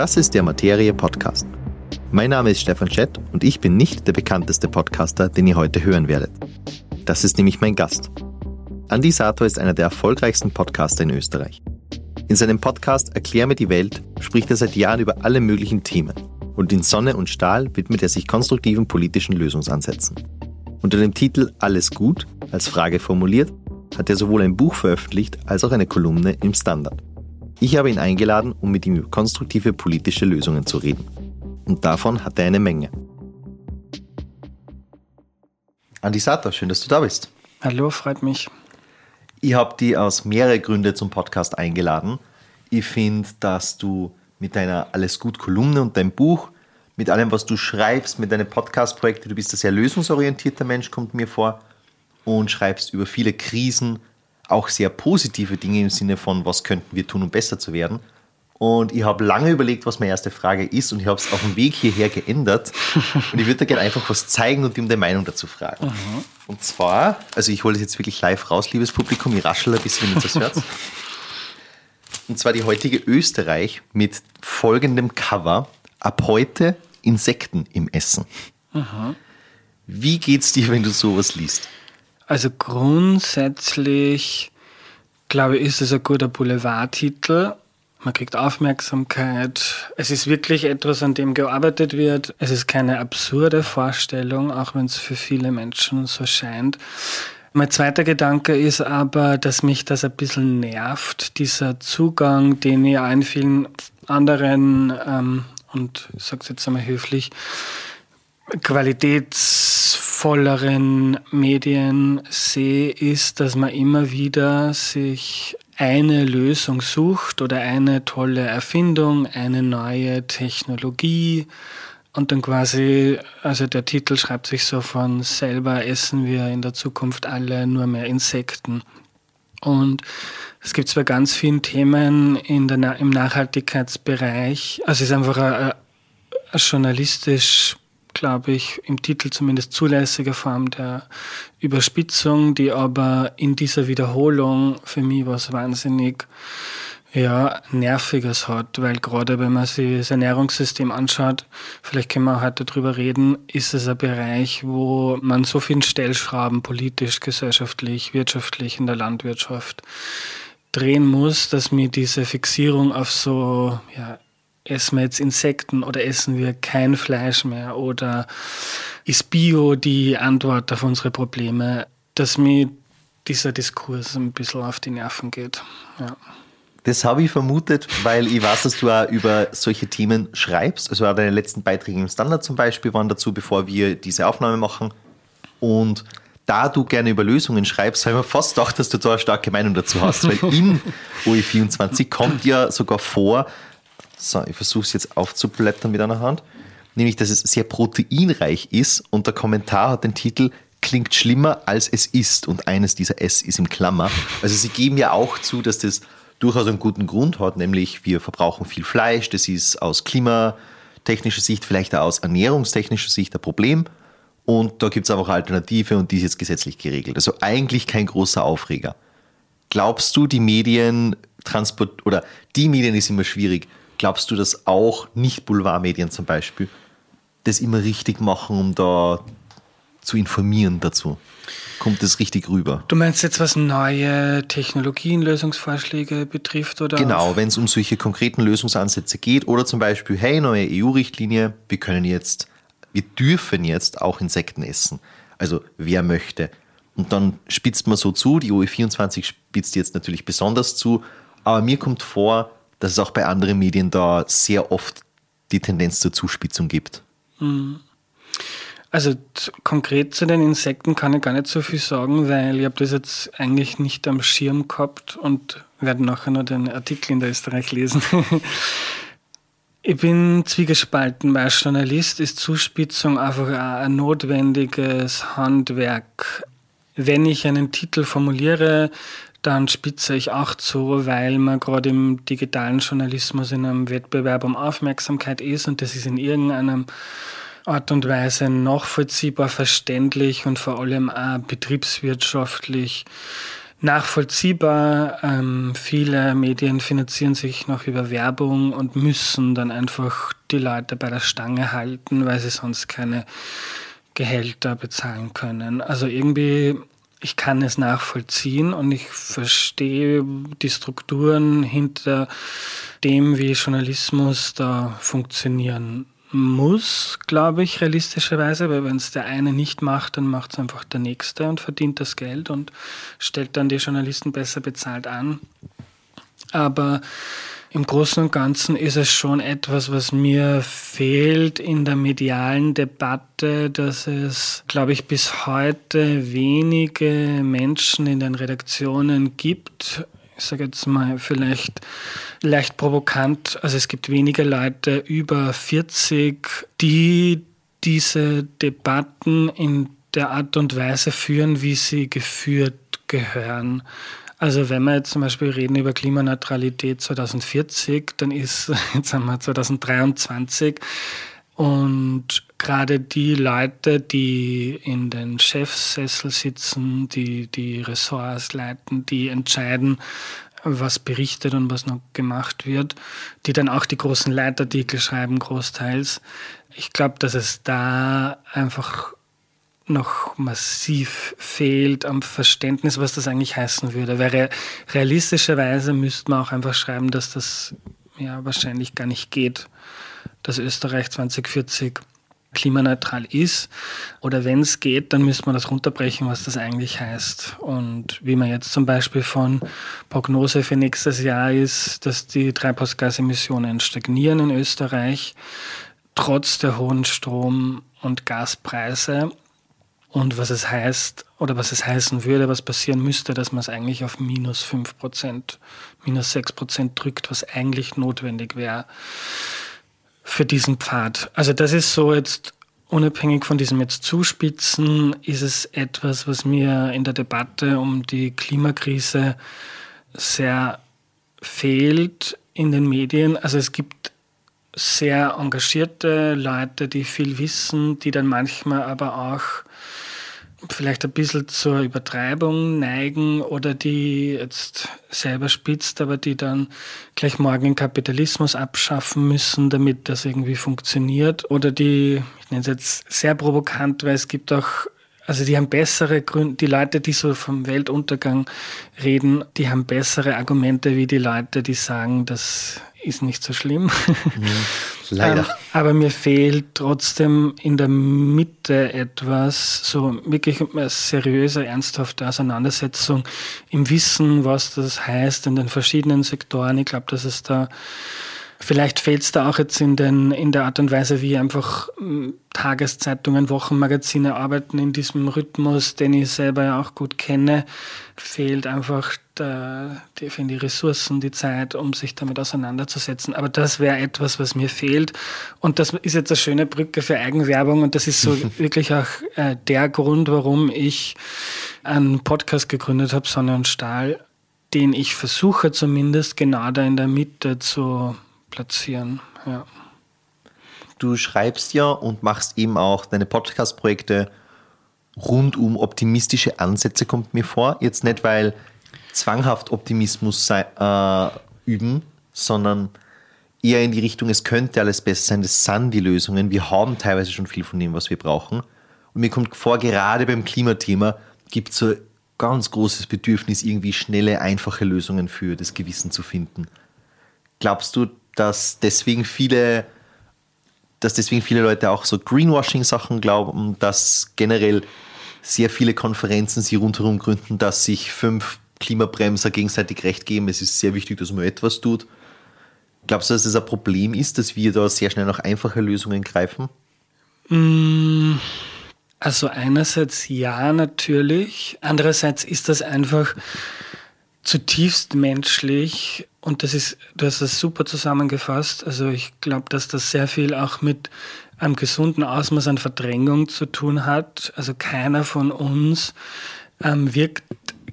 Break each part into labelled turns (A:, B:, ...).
A: Das ist der Materie Podcast. Mein Name ist Stefan Schett und ich bin nicht der bekannteste Podcaster, den ihr heute hören werdet. Das ist nämlich mein Gast. Andi Sator ist einer der erfolgreichsten Podcaster in Österreich. In seinem Podcast Erklär mir die Welt spricht er seit Jahren über alle möglichen Themen und in Sonne und Stahl widmet er sich konstruktiven politischen Lösungsansätzen. Unter dem Titel Alles gut als Frage formuliert hat er sowohl ein Buch veröffentlicht als auch eine Kolumne im Standard. Ich habe ihn eingeladen, um mit ihm über konstruktive politische Lösungen zu reden. Und davon hat er eine Menge. Andi Sato, schön, dass du da bist.
B: Hallo, freut mich.
A: Ich habe dich aus mehreren Gründen zum Podcast eingeladen. Ich finde, dass du mit deiner Alles gut Kolumne und deinem Buch, mit allem, was du schreibst, mit deinen Podcast-Projekten, du bist ein sehr lösungsorientierter Mensch, kommt mir vor, und schreibst über viele Krisen, auch sehr positive Dinge im Sinne von, was könnten wir tun, um besser zu werden. Und ich habe lange überlegt, was meine erste Frage ist und ich habe es auf dem Weg hierher geändert. Und ich würde dir gerne einfach was zeigen und ihm deine Meinung dazu fragen. Mhm. Und zwar, also ich hole das jetzt wirklich live raus, liebes Publikum, ich raschel ein bisschen, wenn ihr das hört. Und zwar die heutige Österreich mit folgendem Cover. Ab heute Insekten im Essen. Mhm. Wie geht's dir, wenn du sowas liest?
B: Also grundsätzlich, glaube ich, ist es ein guter Boulevardtitel. Man kriegt Aufmerksamkeit. Es ist wirklich etwas, an dem gearbeitet wird. Es ist keine absurde Vorstellung, auch wenn es für viele Menschen so scheint. Mein zweiter Gedanke ist aber, dass mich das ein bisschen nervt, dieser Zugang, den ich in vielen anderen, ähm, und ich sage es jetzt einmal höflich, qualitätsvolleren Medien sehe, ist, dass man immer wieder sich eine Lösung sucht oder eine tolle Erfindung, eine neue Technologie und dann quasi, also der Titel schreibt sich so von selber essen wir in der Zukunft alle nur mehr Insekten. Und es gibt zwar ganz viele Themen in der, im Nachhaltigkeitsbereich, also es ist einfach eine, eine journalistisch glaube ich, im Titel zumindest zulässige Form der Überspitzung, die aber in dieser Wiederholung für mich was wahnsinnig ja, Nerviges hat, weil gerade wenn man sich das Ernährungssystem anschaut, vielleicht können wir heute darüber reden, ist es ein Bereich, wo man so viele Stellschrauben politisch, gesellschaftlich, wirtschaftlich in der Landwirtschaft drehen muss, dass mir diese Fixierung auf so ja, essen wir jetzt Insekten oder essen wir kein Fleisch mehr oder ist Bio die Antwort auf unsere Probleme, dass mir dieser Diskurs ein bisschen auf die Nerven geht. Ja.
A: Das habe ich vermutet, weil ich weiß, dass du auch über solche Themen schreibst. Also auch deine letzten Beiträge im Standard zum Beispiel waren dazu, bevor wir diese Aufnahme machen. Und da du gerne über Lösungen schreibst, habe ich mir fast gedacht, dass du da eine starke Meinung dazu hast. Weil in OE24 kommt ja sogar vor, so, ich versuche es jetzt aufzublättern mit einer Hand. Nämlich, dass es sehr proteinreich ist und der Kommentar hat den Titel Klingt schlimmer als es ist und eines dieser S ist im Klammer. Also sie geben ja auch zu, dass das durchaus einen guten Grund hat, nämlich wir verbrauchen viel Fleisch, das ist aus klimatechnischer Sicht, vielleicht auch aus ernährungstechnischer Sicht ein Problem. Und da gibt es einfach eine Alternative und die ist jetzt gesetzlich geregelt. Also eigentlich kein großer Aufreger. Glaubst du, die Medien transport oder die Medien ist immer schwierig, Glaubst du, dass auch Nicht-Boulevardmedien zum Beispiel das immer richtig machen, um da zu informieren dazu? Kommt das richtig rüber?
B: Du meinst jetzt, was neue Technologien, Lösungsvorschläge betrifft? Oder
A: genau, wenn es um solche konkreten Lösungsansätze geht oder zum Beispiel, hey, neue EU-Richtlinie, wir können jetzt, wir dürfen jetzt auch Insekten essen. Also wer möchte. Und dann spitzt man so zu, die OE24 spitzt jetzt natürlich besonders zu, aber mir kommt vor, dass es auch bei anderen Medien da sehr oft die Tendenz zur Zuspitzung gibt.
B: Also konkret zu den Insekten kann ich gar nicht so viel sagen, weil ich habe das jetzt eigentlich nicht am Schirm gehabt und werde nachher noch den Artikel in der Österreich lesen. ich bin zwiegespalten, weil als Journalist ist Zuspitzung einfach ein notwendiges Handwerk. Wenn ich einen Titel formuliere, dann spitze ich auch zu, weil man gerade im digitalen Journalismus in einem Wettbewerb um Aufmerksamkeit ist und das ist in irgendeiner Art und Weise nachvollziehbar, verständlich und vor allem auch betriebswirtschaftlich nachvollziehbar. Ähm, viele Medien finanzieren sich noch über Werbung und müssen dann einfach die Leute bei der Stange halten, weil sie sonst keine Gehälter bezahlen können. Also irgendwie, ich kann es nachvollziehen und ich verstehe die Strukturen hinter dem, wie Journalismus da funktionieren muss, glaube ich, realistischerweise, weil wenn es der eine nicht macht, dann macht es einfach der nächste und verdient das Geld und stellt dann die Journalisten besser bezahlt an. Aber im Großen und Ganzen ist es schon etwas, was mir fehlt in der medialen Debatte, dass es, glaube ich, bis heute wenige Menschen in den Redaktionen gibt, ich sage jetzt mal vielleicht leicht provokant, also es gibt weniger Leute über 40, die diese Debatten in der Art und Weise führen, wie sie geführt gehören. Also wenn wir jetzt zum Beispiel reden über Klimaneutralität 2040, dann ist, jetzt wir 2023 und gerade die Leute, die in den Chefsessel sitzen, die die Ressorts leiten, die entscheiden, was berichtet und was noch gemacht wird, die dann auch die großen Leitartikel schreiben, großteils. Ich glaube, dass es da einfach noch massiv fehlt am Verständnis, was das eigentlich heißen würde. Weil realistischerweise müsste man auch einfach schreiben, dass das ja wahrscheinlich gar nicht geht, dass Österreich 2040 klimaneutral ist. Oder wenn es geht, dann müsste man das runterbrechen, was das eigentlich heißt. Und wie man jetzt zum Beispiel von Prognose für nächstes Jahr ist, dass die Treibhausgasemissionen stagnieren in Österreich, trotz der hohen Strom- und Gaspreise und was es heißt oder was es heißen würde, was passieren müsste, dass man es eigentlich auf minus 5 Prozent, minus 6 Prozent drückt, was eigentlich notwendig wäre für diesen Pfad. Also das ist so jetzt unabhängig von diesem jetzt Zuspitzen, ist es etwas, was mir in der Debatte um die Klimakrise sehr fehlt in den Medien. Also es gibt sehr engagierte Leute, die viel wissen, die dann manchmal aber auch vielleicht ein bisschen zur Übertreibung neigen oder die jetzt selber spitzt, aber die dann gleich morgen den Kapitalismus abschaffen müssen, damit das irgendwie funktioniert. Oder die, ich nenne es jetzt sehr provokant, weil es gibt auch also die haben bessere Gründe, die Leute, die so vom Weltuntergang reden, die haben bessere Argumente wie die Leute, die sagen, das ist nicht so schlimm. Mhm, leider. ähm, aber mir fehlt trotzdem in der Mitte etwas, so wirklich eine seriöse, ernsthafte Auseinandersetzung im Wissen, was das heißt in den verschiedenen Sektoren. Ich glaube, dass es da Vielleicht fehlt es da auch jetzt in, den, in der Art und Weise, wie einfach hm, Tageszeitungen, Wochenmagazine arbeiten in diesem Rhythmus, den ich selber ja auch gut kenne. Fehlt einfach der, die, die Ressourcen, die Zeit, um sich damit auseinanderzusetzen. Aber das wäre etwas, was mir fehlt. Und das ist jetzt eine schöne Brücke für Eigenwerbung. Und das ist so wirklich auch äh, der Grund, warum ich einen Podcast gegründet habe, Sonne und Stahl, den ich versuche zumindest genau da in der Mitte zu platzieren. Ja.
A: Du schreibst ja und machst eben auch deine Podcast-Projekte rund um optimistische Ansätze, kommt mir vor. Jetzt nicht, weil zwanghaft Optimismus sei, äh, üben, sondern eher in die Richtung, es könnte alles besser sein, das sind die Lösungen. Wir haben teilweise schon viel von dem, was wir brauchen. Und mir kommt vor, gerade beim Klimathema gibt es so ganz großes Bedürfnis, irgendwie schnelle, einfache Lösungen für das Gewissen zu finden. Glaubst du, dass deswegen viele, dass deswegen viele Leute auch so Greenwashing-Sachen glauben, dass generell sehr viele Konferenzen sie rundherum gründen, dass sich fünf Klimabremser gegenseitig recht geben. Es ist sehr wichtig, dass man etwas tut. Glaubst du, dass das ein Problem ist, dass wir da sehr schnell nach einfache Lösungen greifen?
B: Mm, also einerseits ja, natürlich. Andererseits ist das einfach zutiefst menschlich und das ist, du hast das super zusammengefasst. Also ich glaube, dass das sehr viel auch mit einem gesunden Ausmaß an Verdrängung zu tun hat. Also keiner von uns ähm, wirkt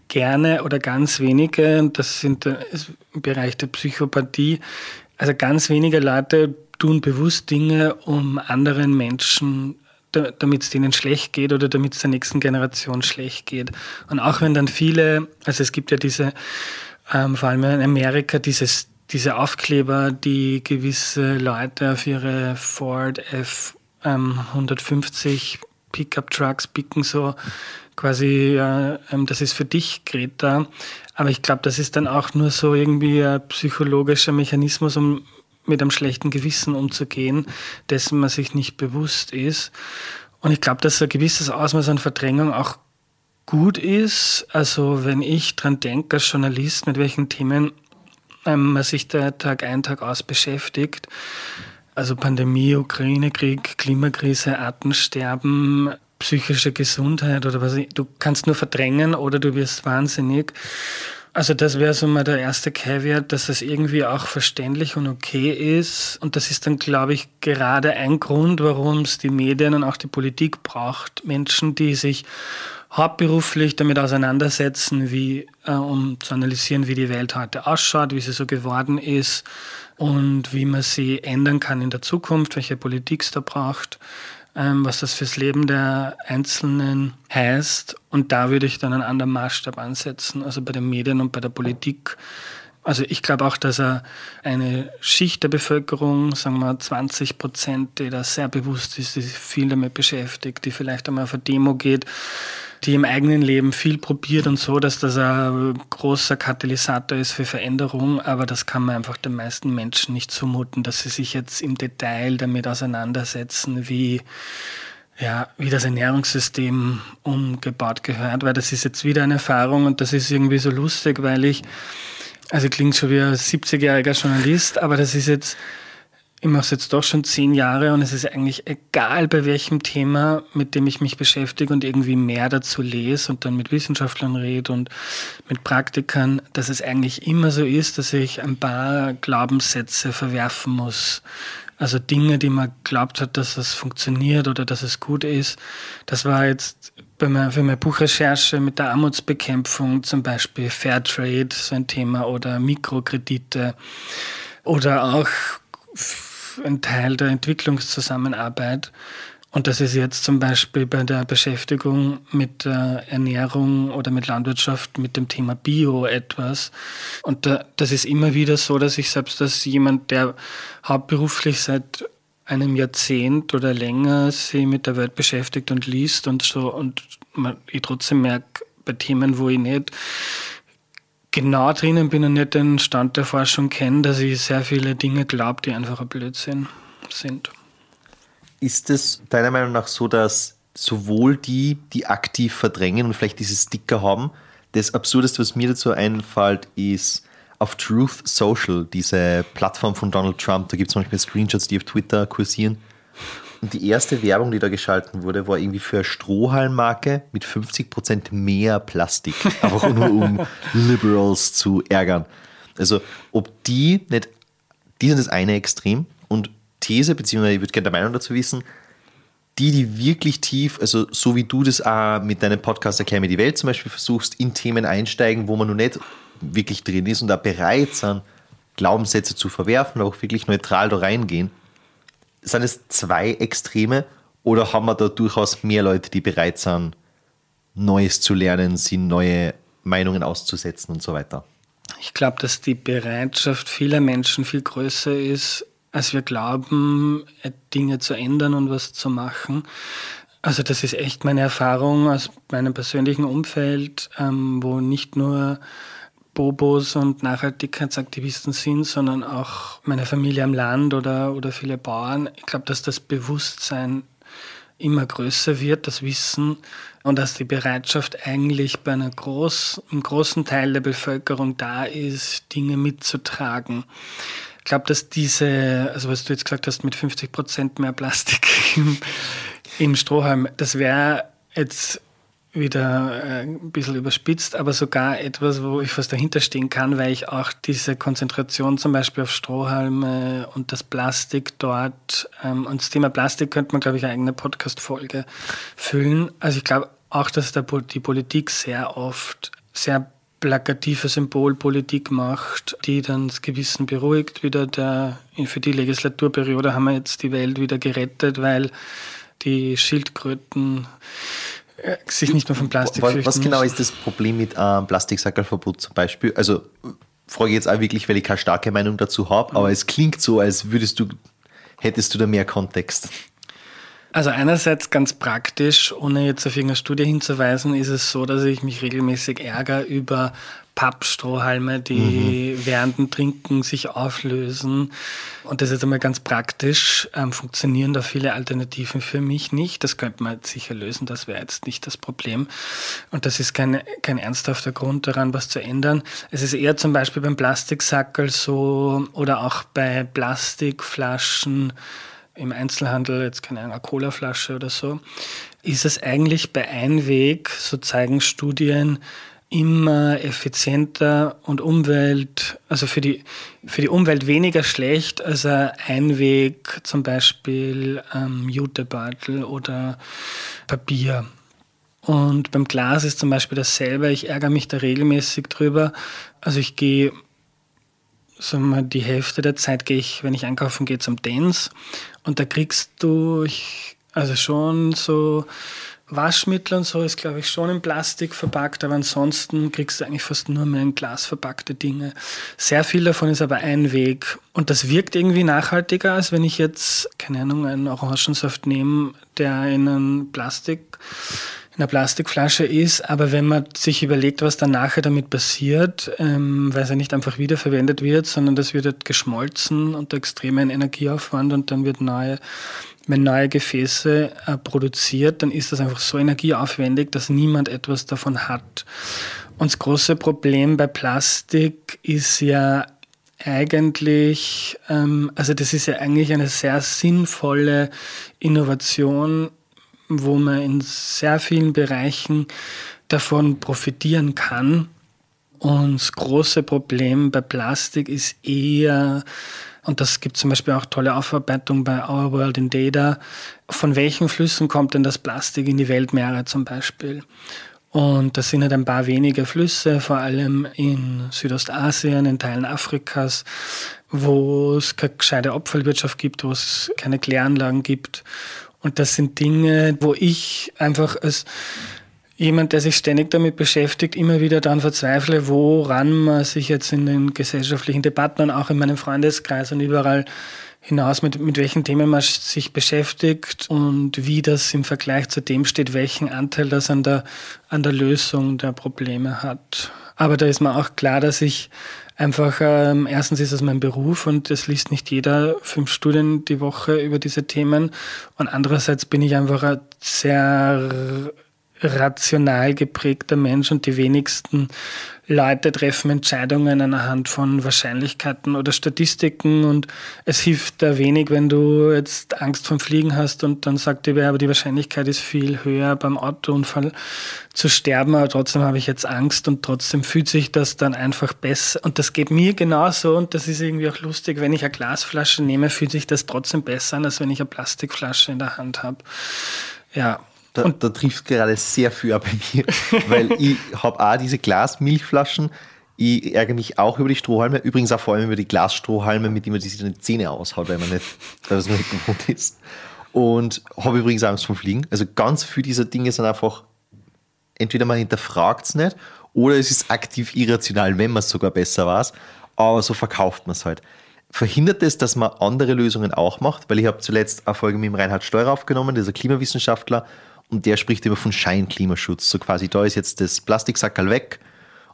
B: gerne oder ganz wenige, und das sind äh, im Bereich der Psychopathie, also ganz wenige Leute tun bewusst Dinge, um anderen Menschen damit es denen schlecht geht oder damit es der nächsten Generation schlecht geht. Und auch wenn dann viele, also es gibt ja diese, ähm, vor allem in Amerika, dieses, diese Aufkleber, die gewisse Leute auf ihre Ford F ähm, 150 Pickup Trucks picken, so quasi, äh, das ist für dich, Greta. Aber ich glaube, das ist dann auch nur so irgendwie ein psychologischer Mechanismus, um mit einem schlechten Gewissen umzugehen, dessen man sich nicht bewusst ist. Und ich glaube, dass ein gewisses Ausmaß an Verdrängung auch gut ist. Also wenn ich dran denke als Journalist, mit welchen Themen ähm, man sich da Tag ein, Tag aus beschäftigt, also Pandemie, Ukraine-Krieg, Klimakrise, Artensterben, psychische Gesundheit oder was, du kannst nur verdrängen oder du wirst wahnsinnig. Also das wäre so mal der erste Caveat, dass es irgendwie auch verständlich und okay ist. Und das ist dann, glaube ich, gerade ein Grund, warum es die Medien und auch die Politik braucht. Menschen, die sich hauptberuflich damit auseinandersetzen, wie, äh, um zu analysieren, wie die Welt heute ausschaut, wie sie so geworden ist und wie man sie ändern kann in der Zukunft, welche Politik es da braucht. Ähm, was das fürs Leben der Einzelnen heißt. Und da würde ich dann einen anderen Maßstab ansetzen, also bei den Medien und bei der Politik. Also ich glaube auch, dass er eine Schicht der Bevölkerung, sagen wir 20 Prozent, die da sehr bewusst ist, die sich viel damit beschäftigt, die vielleicht einmal auf eine Demo geht, die im eigenen Leben viel probiert und so, dass das ein großer Katalysator ist für Veränderung. Aber das kann man einfach den meisten Menschen nicht zumuten, dass sie sich jetzt im Detail damit auseinandersetzen, wie ja, wie das Ernährungssystem umgebaut gehört, weil das ist jetzt wieder eine Erfahrung und das ist irgendwie so lustig, weil ich, also klingt schon wie ein 70-jähriger Journalist, aber das ist jetzt ich mache es jetzt doch schon zehn Jahre und es ist eigentlich egal, bei welchem Thema, mit dem ich mich beschäftige und irgendwie mehr dazu lese und dann mit Wissenschaftlern rede und mit Praktikern, dass es eigentlich immer so ist, dass ich ein paar Glaubenssätze verwerfen muss. Also Dinge, die man glaubt hat, dass es funktioniert oder dass es gut ist. Das war jetzt bei mir, für meine Buchrecherche mit der Armutsbekämpfung zum Beispiel Fairtrade, so ein Thema, oder Mikrokredite oder auch ein Teil der Entwicklungszusammenarbeit. Und das ist jetzt zum Beispiel bei der Beschäftigung mit der Ernährung oder mit Landwirtschaft mit dem Thema Bio etwas. Und das ist immer wieder so, dass ich selbst als jemand, der hauptberuflich seit einem Jahrzehnt oder länger sich mit der Welt beschäftigt und liest und so und ich trotzdem merke, bei Themen, wo ich nicht genau drinnen bin und nicht den Stand der Forschung kenne, dass ich sehr viele Dinge glaube, die einfach ein Blödsinn sind.
A: Ist es deiner Meinung nach so, dass sowohl die, die aktiv verdrängen und vielleicht diese Sticker haben, das Absurdeste, was mir dazu einfällt, ist auf Truth Social, diese Plattform von Donald Trump, da gibt es manchmal Screenshots, die auf Twitter kursieren, und die erste Werbung, die da geschalten wurde, war irgendwie für eine Strohhalmmarke mit 50% mehr Plastik. Einfach nur um Liberals zu ärgern. Also, ob die nicht, die sind das eine Extrem und These, beziehungsweise ich würde gerne der Meinung dazu wissen, die, die wirklich tief, also so wie du das auch mit deinem Podcast Erklär mir die Welt zum Beispiel versuchst, in Themen einsteigen, wo man noch nicht wirklich drin ist und da bereit sind, Glaubenssätze zu verwerfen, auch wirklich neutral da reingehen, sind es zwei Extreme oder haben wir da durchaus mehr Leute, die bereit sind, Neues zu lernen, sie neue Meinungen auszusetzen und so weiter?
B: Ich glaube, dass die Bereitschaft vieler Menschen viel größer ist, als wir glauben, Dinge zu ändern und was zu machen. Also das ist echt meine Erfahrung aus meinem persönlichen Umfeld, ähm, wo nicht nur Bobos und Nachhaltigkeitsaktivisten sind, sondern auch meine Familie am Land oder, oder viele Bauern. Ich glaube, dass das Bewusstsein immer größer wird, das Wissen und dass die Bereitschaft eigentlich bei einer groß, einem großen Teil der Bevölkerung da ist, Dinge mitzutragen. Ich glaube, dass diese, also was du jetzt gesagt hast, mit 50 Prozent mehr Plastik im, im Strohhalm, das wäre jetzt wieder äh, ein bisschen überspitzt, aber sogar etwas, wo ich was dahinter stehen kann, weil ich auch diese Konzentration zum Beispiel auf Strohhalme und das Plastik dort, ähm, und das Thema Plastik könnte man, glaube ich, eine eigene Podcast-Folge füllen. Also ich glaube auch, dass der, die Politik sehr oft sehr plakative Symbolpolitik macht, die dann das Gewissen beruhigt. Wieder der, für die Legislaturperiode haben wir jetzt die Welt wieder gerettet, weil die Schildkröten sich nicht mehr vom Plastik
A: was, was genau ist das Problem mit ähm, Plastiksackerverbot zum Beispiel? Also frage jetzt auch wirklich, weil ich keine starke Meinung dazu habe, mhm. aber es klingt so, als würdest du, hättest du da mehr Kontext.
B: Also einerseits ganz praktisch, ohne jetzt auf irgendeine Studie hinzuweisen, ist es so, dass ich mich regelmäßig ärgere über Pappstrohhalme, die mhm. während dem Trinken sich auflösen. Und das ist einmal ganz praktisch. Ähm, funktionieren da viele Alternativen für mich nicht. Das könnte man sicher lösen, das wäre jetzt nicht das Problem. Und das ist kein, kein ernsthafter Grund daran, was zu ändern. Es ist eher zum Beispiel beim Plastiksackel so oder auch bei Plastikflaschen im Einzelhandel, jetzt keine Ahnung, eine Colaflasche oder so, ist es eigentlich bei Einweg, so zeigen Studien, immer effizienter und Umwelt, also für die, für die Umwelt weniger schlecht als ein Einweg, zum Beispiel ähm, Jutebeutel oder Papier. Und beim Glas ist zum Beispiel dasselbe. Ich ärgere mich da regelmäßig drüber. Also ich gehe, sagen wir, die Hälfte der Zeit gehe ich, wenn ich einkaufen gehe, zum Dance. Und da kriegst du, ich, also schon so Waschmittel und so ist, glaube ich, schon in Plastik verpackt, aber ansonsten kriegst du eigentlich fast nur mehr in Glas verpackte Dinge. Sehr viel davon ist aber ein Weg. Und das wirkt irgendwie nachhaltiger, als wenn ich jetzt, keine Ahnung, einen Orangensaft nehme, der in einem Plastik, in einer Plastikflasche ist. Aber wenn man sich überlegt, was dann nachher damit passiert, ähm, weil es ja nicht einfach wiederverwendet wird, sondern das wird halt geschmolzen unter extremen Energieaufwand und dann wird neue wenn neue Gefäße äh, produziert, dann ist das einfach so energieaufwendig, dass niemand etwas davon hat. Und das große Problem bei Plastik ist ja eigentlich, ähm, also das ist ja eigentlich eine sehr sinnvolle Innovation, wo man in sehr vielen Bereichen davon profitieren kann. Und das große Problem bei Plastik ist eher und das gibt zum Beispiel auch tolle Aufarbeitung bei Our World in Data. Von welchen Flüssen kommt denn das Plastik in die Weltmeere zum Beispiel? Und das sind halt ein paar wenige Flüsse, vor allem in Südostasien, in Teilen Afrikas, wo es keine gescheite Abfallwirtschaft gibt, wo es keine Kläranlagen gibt. Und das sind Dinge, wo ich einfach als jemand, der sich ständig damit beschäftigt, immer wieder daran verzweifle, woran man sich jetzt in den gesellschaftlichen Debatten und auch in meinem Freundeskreis und überall hinaus, mit, mit welchen Themen man sich beschäftigt und wie das im Vergleich zu dem steht, welchen Anteil das an der, an der Lösung der Probleme hat. Aber da ist mir auch klar, dass ich einfach, ähm, erstens ist es mein Beruf und es liest nicht jeder fünf Studien die Woche über diese Themen. Und andererseits bin ich einfach ein sehr rational geprägter Mensch und die wenigsten Leute treffen Entscheidungen anhand von Wahrscheinlichkeiten oder Statistiken. Und es hilft da wenig, wenn du jetzt Angst vom Fliegen hast und dann sagt dir wer, aber die Wahrscheinlichkeit ist viel höher beim Autounfall zu sterben, aber trotzdem habe ich jetzt Angst und trotzdem fühlt sich das dann einfach besser. Und das geht mir genauso und das ist irgendwie auch lustig, wenn ich eine Glasflasche nehme, fühlt sich das trotzdem besser an, als wenn ich eine Plastikflasche in der Hand habe. Ja,
A: da, und da trifft gerade sehr viel bei mir, weil ich habe auch diese Glasmilchflaschen. Ich ärgere mich auch über die Strohhalme, übrigens auch vor allem über die Glasstrohhalme, mit denen man sich die Zähne aushaut, weil man nicht, weil man nicht gewohnt ist. Und habe übrigens Angst vom Fliegen. Also ganz viele dieser Dinge sind einfach, entweder man hinterfragt es nicht oder es ist aktiv irrational, wenn man es sogar besser weiß. Aber so verkauft man es halt. Verhindert es, dass man andere Lösungen auch macht? Weil ich habe zuletzt eine Folge mit dem Reinhard Steuer aufgenommen, dieser Klimawissenschaftler, und der spricht immer von Scheinklimaschutz. So quasi, da ist jetzt das Plastiksackerl weg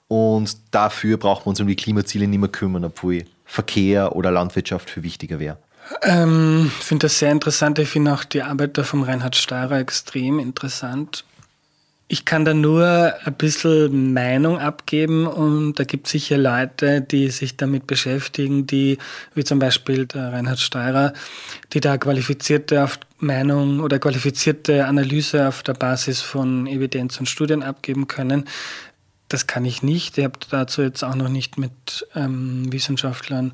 A: und dafür brauchen wir uns um die Klimaziele nicht mehr kümmern, obwohl Verkehr oder Landwirtschaft für wichtiger wäre.
B: Ähm, ich finde das sehr interessant. Ich finde auch die Arbeit da vom Reinhard Steirer extrem interessant. Ich kann da nur ein bisschen Meinung abgeben und da gibt es sicher Leute, die sich damit beschäftigen, die, wie zum Beispiel der Reinhard Steirer, die da qualifizierte Meinung oder qualifizierte Analyse auf der Basis von Evidenz und Studien abgeben können. Das kann ich nicht. Ich habe dazu jetzt auch noch nicht mit ähm, Wissenschaftlern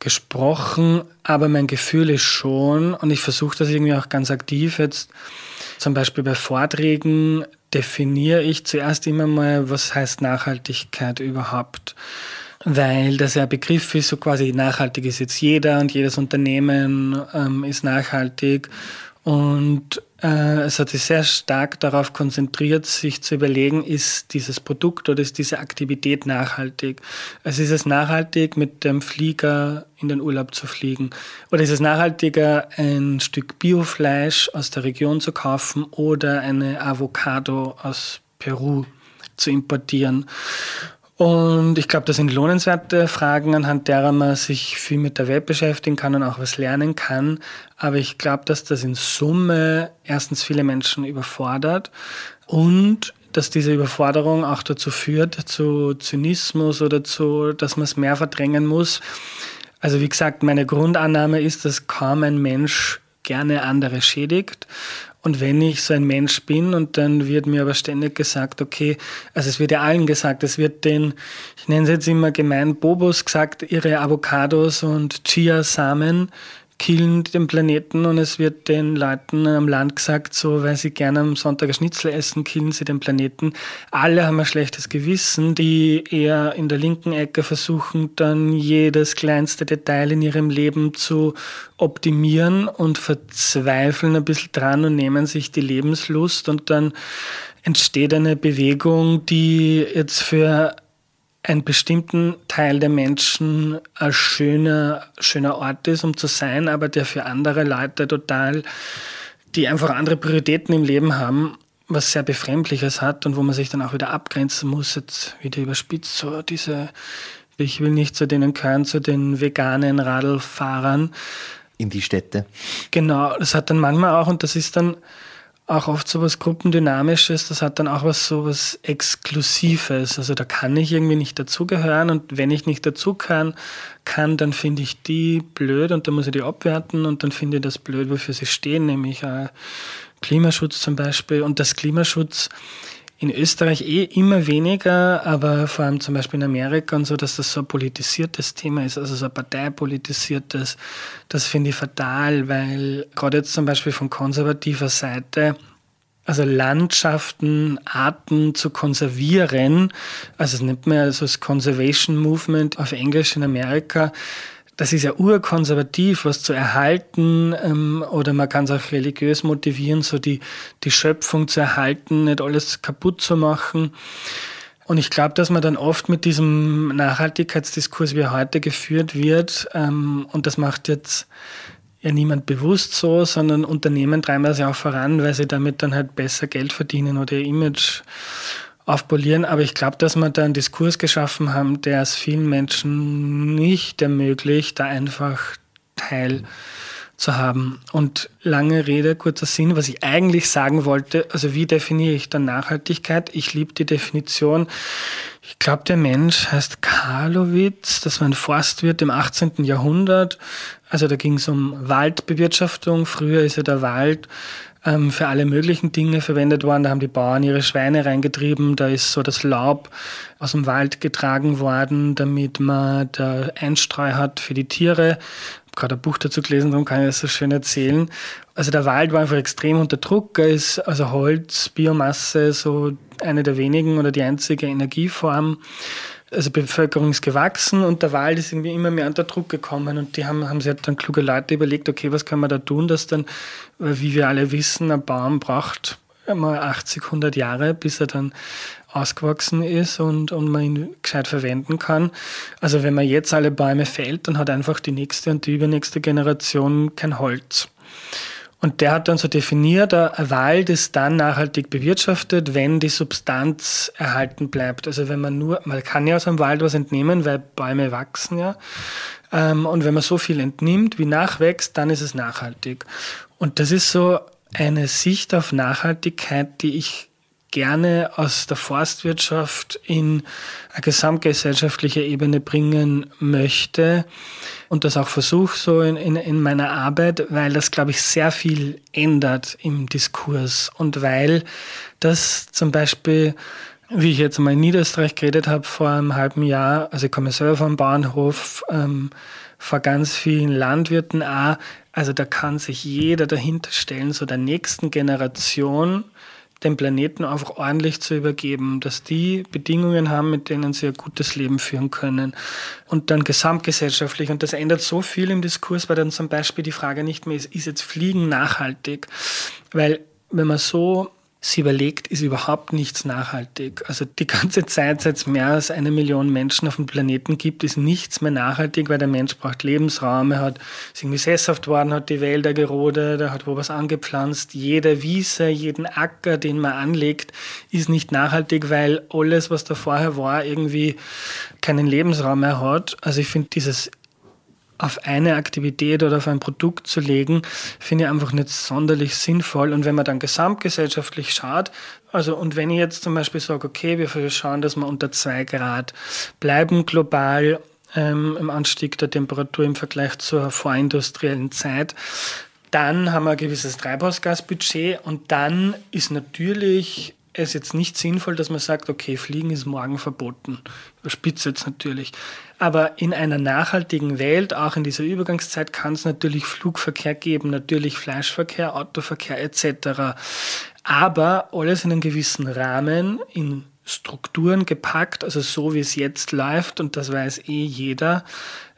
B: gesprochen, aber mein Gefühl ist schon, und ich versuche das irgendwie auch ganz aktiv jetzt, zum Beispiel bei Vorträgen definiere ich zuerst immer mal, was heißt Nachhaltigkeit überhaupt. Weil das ja ein Begriff ist, so quasi nachhaltig ist jetzt jeder und jedes Unternehmen ähm, ist nachhaltig. Und es hat sich sehr stark darauf konzentriert, sich zu überlegen, ist dieses Produkt oder ist diese Aktivität nachhaltig? Also ist es nachhaltig, mit dem Flieger in den Urlaub zu fliegen? Oder ist es nachhaltiger, ein Stück Biofleisch aus der Region zu kaufen oder eine Avocado aus Peru zu importieren? Und ich glaube, das sind lohnenswerte Fragen, anhand derer man sich viel mit der Welt beschäftigen kann und auch was lernen kann. Aber ich glaube, dass das in Summe erstens viele Menschen überfordert und dass diese Überforderung auch dazu führt, zu Zynismus oder zu, dass man es mehr verdrängen muss. Also wie gesagt, meine Grundannahme ist, dass kaum ein Mensch gerne andere schädigt. Und wenn ich so ein Mensch bin und dann wird mir aber ständig gesagt, okay, also es wird ja allen gesagt, es wird den, ich nenne es jetzt immer gemein, Bobos gesagt, ihre Avocados und Chia-Samen killen den Planeten und es wird den Leuten am Land gesagt, so weil sie gerne am Sonntag Schnitzel essen, killen sie den Planeten. Alle haben ein schlechtes Gewissen, die eher in der linken Ecke versuchen, dann jedes kleinste Detail in ihrem Leben zu optimieren und verzweifeln ein bisschen dran und nehmen sich die Lebenslust und dann entsteht eine Bewegung, die jetzt für einen bestimmten Teil der Menschen ein schöner, schöner Ort ist, um zu sein, aber der für andere Leute total, die einfach andere Prioritäten im Leben haben, was sehr Befremdliches hat und wo man sich dann auch wieder abgrenzen muss, jetzt wieder überspitzt, so diese, ich will nicht zu denen gehören, zu den veganen Radlfahrern.
A: In die Städte.
B: Genau, das hat dann manchmal auch, und das ist dann, auch oft so was Gruppendynamisches, das hat dann auch was so was Exklusives. Also da kann ich irgendwie nicht dazugehören und wenn ich nicht dazugehören kann, dann finde ich die blöd und dann muss ich die abwerten und dann finde ich das blöd, wofür sie stehen, nämlich äh, Klimaschutz zum Beispiel. Und das Klimaschutz in Österreich eh immer weniger, aber vor allem zum Beispiel in Amerika und so, dass das so ein politisiertes Thema ist, also so ein parteipolitisiertes, das finde ich fatal, weil gerade jetzt zum Beispiel von konservativer Seite also Landschaften, Arten zu konservieren, also es nennt man also das Conservation Movement auf Englisch in Amerika, das ist ja urkonservativ, was zu erhalten, ähm, oder man kann es auch religiös motivieren, so die, die Schöpfung zu erhalten, nicht alles kaputt zu machen. Und ich glaube, dass man dann oft mit diesem Nachhaltigkeitsdiskurs, wie er heute geführt wird, ähm, und das macht jetzt ja niemand bewusst so, sondern Unternehmen treiben das ja auch voran, weil sie damit dann halt besser Geld verdienen oder ihr Image aufpolieren. Aber ich glaube, dass wir da einen Diskurs geschaffen haben, der es vielen Menschen nicht ermöglicht, da einfach Teil zu haben. Und lange Rede, kurzer Sinn, was ich eigentlich sagen wollte, also wie definiere ich dann Nachhaltigkeit? Ich liebe die Definition. Ich glaube, der Mensch heißt Karlowitz, das war ein Forstwirt im 18. Jahrhundert. Also da ging es um Waldbewirtschaftung. Früher ist ja der Wald ähm, für alle möglichen Dinge verwendet worden. Da haben die Bauern ihre Schweine reingetrieben, da ist so das Laub aus dem Wald getragen worden, damit man da Einstreu hat für die Tiere. Ich habe gerade ein Buch dazu gelesen, darum kann ich das so schön erzählen. Also der Wald war einfach extrem unter Druck. Ist also Holz, Biomasse, so eine der wenigen oder die einzige Energieform also Bevölkerung ist gewachsen und der Wald ist irgendwie immer mehr unter Druck gekommen und die haben, haben sich halt dann kluge Leute überlegt, okay, was können wir da tun, dass dann, wie wir alle wissen, ein Baum braucht mal 80, 100 Jahre, bis er dann ausgewachsen ist und, und man ihn gescheit verwenden kann. Also wenn man jetzt alle Bäume fällt, dann hat einfach die nächste und die übernächste Generation kein Holz. Und der hat dann so definiert, ein Wald ist dann nachhaltig bewirtschaftet, wenn die Substanz erhalten bleibt. Also wenn man nur, man kann ja aus einem Wald was entnehmen, weil Bäume wachsen ja. Ähm, und wenn man so viel entnimmt, wie nachwächst, dann ist es nachhaltig. Und das ist so eine Sicht auf Nachhaltigkeit, die ich gerne aus der Forstwirtschaft in eine gesamtgesellschaftliche Ebene bringen möchte und das auch versuche so in, in, in meiner Arbeit, weil das, glaube ich, sehr viel ändert im Diskurs. Und weil das zum Beispiel wie ich jetzt mal in Niederösterreich geredet habe vor einem halben Jahr, also ich komme selber vom Bauernhof, ähm, vor ganz vielen Landwirten auch, also da kann sich jeder dahinter stellen, so der nächsten Generation den Planeten einfach ordentlich zu übergeben, dass die Bedingungen haben, mit denen sie ein gutes Leben führen können. Und dann gesamtgesellschaftlich, und das ändert so viel im Diskurs, weil dann zum Beispiel die Frage nicht mehr ist, ist jetzt Fliegen nachhaltig? Weil wenn man so sie überlegt, ist überhaupt nichts nachhaltig. Also die ganze Zeit, seit es mehr als eine Million Menschen auf dem Planeten gibt, ist nichts mehr nachhaltig, weil der Mensch braucht Lebensraum, er hat, ist irgendwie sesshaft worden, hat die Wälder gerodet, er hat wo was angepflanzt. Jede Wiese, jeden Acker, den man anlegt, ist nicht nachhaltig, weil alles, was da vorher war, irgendwie keinen Lebensraum mehr hat. Also ich finde dieses auf eine Aktivität oder auf ein Produkt zu legen, finde ich einfach nicht sonderlich sinnvoll. Und wenn man dann gesamtgesellschaftlich schaut, also und wenn ich jetzt zum Beispiel sage, okay, wir schauen, dass wir unter zwei Grad bleiben global ähm, im Anstieg der Temperatur im Vergleich zur vorindustriellen Zeit, dann haben wir ein gewisses Treibhausgasbudget und dann ist natürlich es jetzt nicht sinnvoll, dass man sagt, okay, Fliegen ist morgen verboten. Überspitzt jetzt natürlich. Aber in einer nachhaltigen Welt, auch in dieser Übergangszeit, kann es natürlich Flugverkehr geben, natürlich Fleischverkehr, Autoverkehr etc. Aber alles in einem gewissen Rahmen, in Strukturen gepackt, also so wie es jetzt läuft, und das weiß eh jeder,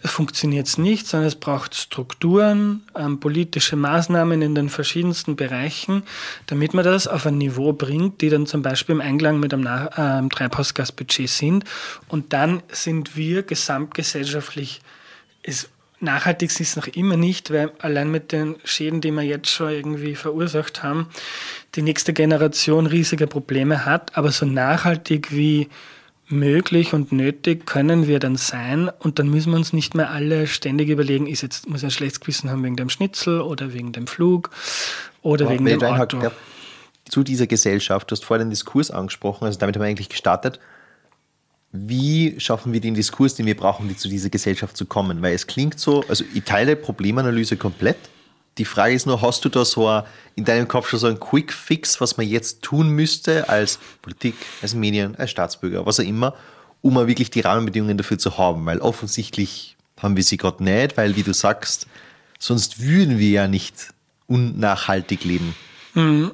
B: funktioniert es nicht, sondern es braucht Strukturen, ähm, politische Maßnahmen in den verschiedensten Bereichen, damit man das auf ein Niveau bringt, die dann zum Beispiel im Einklang mit einem äh, Treibhausgasbudget sind. Und dann sind wir gesamtgesellschaftlich, es nachhaltig ist es noch immer nicht, weil allein mit den Schäden, die wir jetzt schon irgendwie verursacht haben, die nächste Generation riesige Probleme hat. Aber so nachhaltig wie möglich und nötig können wir dann sein und dann müssen wir uns nicht mehr alle ständig überlegen, ist jetzt, muss ich ein schlechtes Gewissen haben wegen dem Schnitzel oder wegen dem Flug oder Aber wegen dem Auto. Halt,
A: zu dieser Gesellschaft, du hast vorhin den Diskurs angesprochen, also damit haben wir eigentlich gestartet. Wie schaffen wir den Diskurs, den wir brauchen, um zu dieser Gesellschaft zu kommen? Weil es klingt so, also ich teile Problemanalyse komplett, die Frage ist nur, hast du da so in deinem Kopf schon so einen Quick Fix, was man jetzt tun müsste als Politik, als Medien, als Staatsbürger, was auch immer, um mal wirklich die Rahmenbedingungen dafür zu haben? Weil offensichtlich haben wir sie gerade nicht, weil, wie du sagst, sonst würden wir ja nicht unnachhaltig leben.
B: Mhm.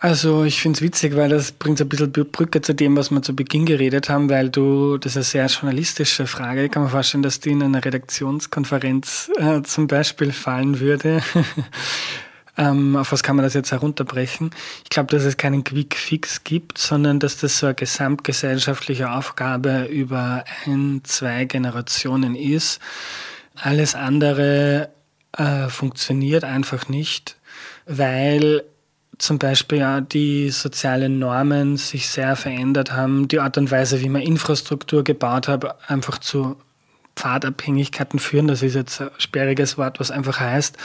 B: Also ich finde es witzig, weil das bringt ein bisschen Brücke zu dem, was wir zu Beginn geredet haben, weil du, das ist eine sehr journalistische Frage. Ich kann mir vorstellen, dass die in einer Redaktionskonferenz äh, zum Beispiel fallen würde. ähm, auf was kann man das jetzt herunterbrechen? Ich glaube, dass es keinen Quick Fix gibt, sondern dass das so eine gesamtgesellschaftliche Aufgabe über ein, zwei Generationen ist. Alles andere äh, funktioniert einfach nicht, weil zum Beispiel ja die sozialen Normen sich sehr verändert haben, die Art und Weise, wie man Infrastruktur gebaut hat, einfach zu Pfadabhängigkeiten führen. Das ist jetzt ein sperriges Wort, was einfach heißt,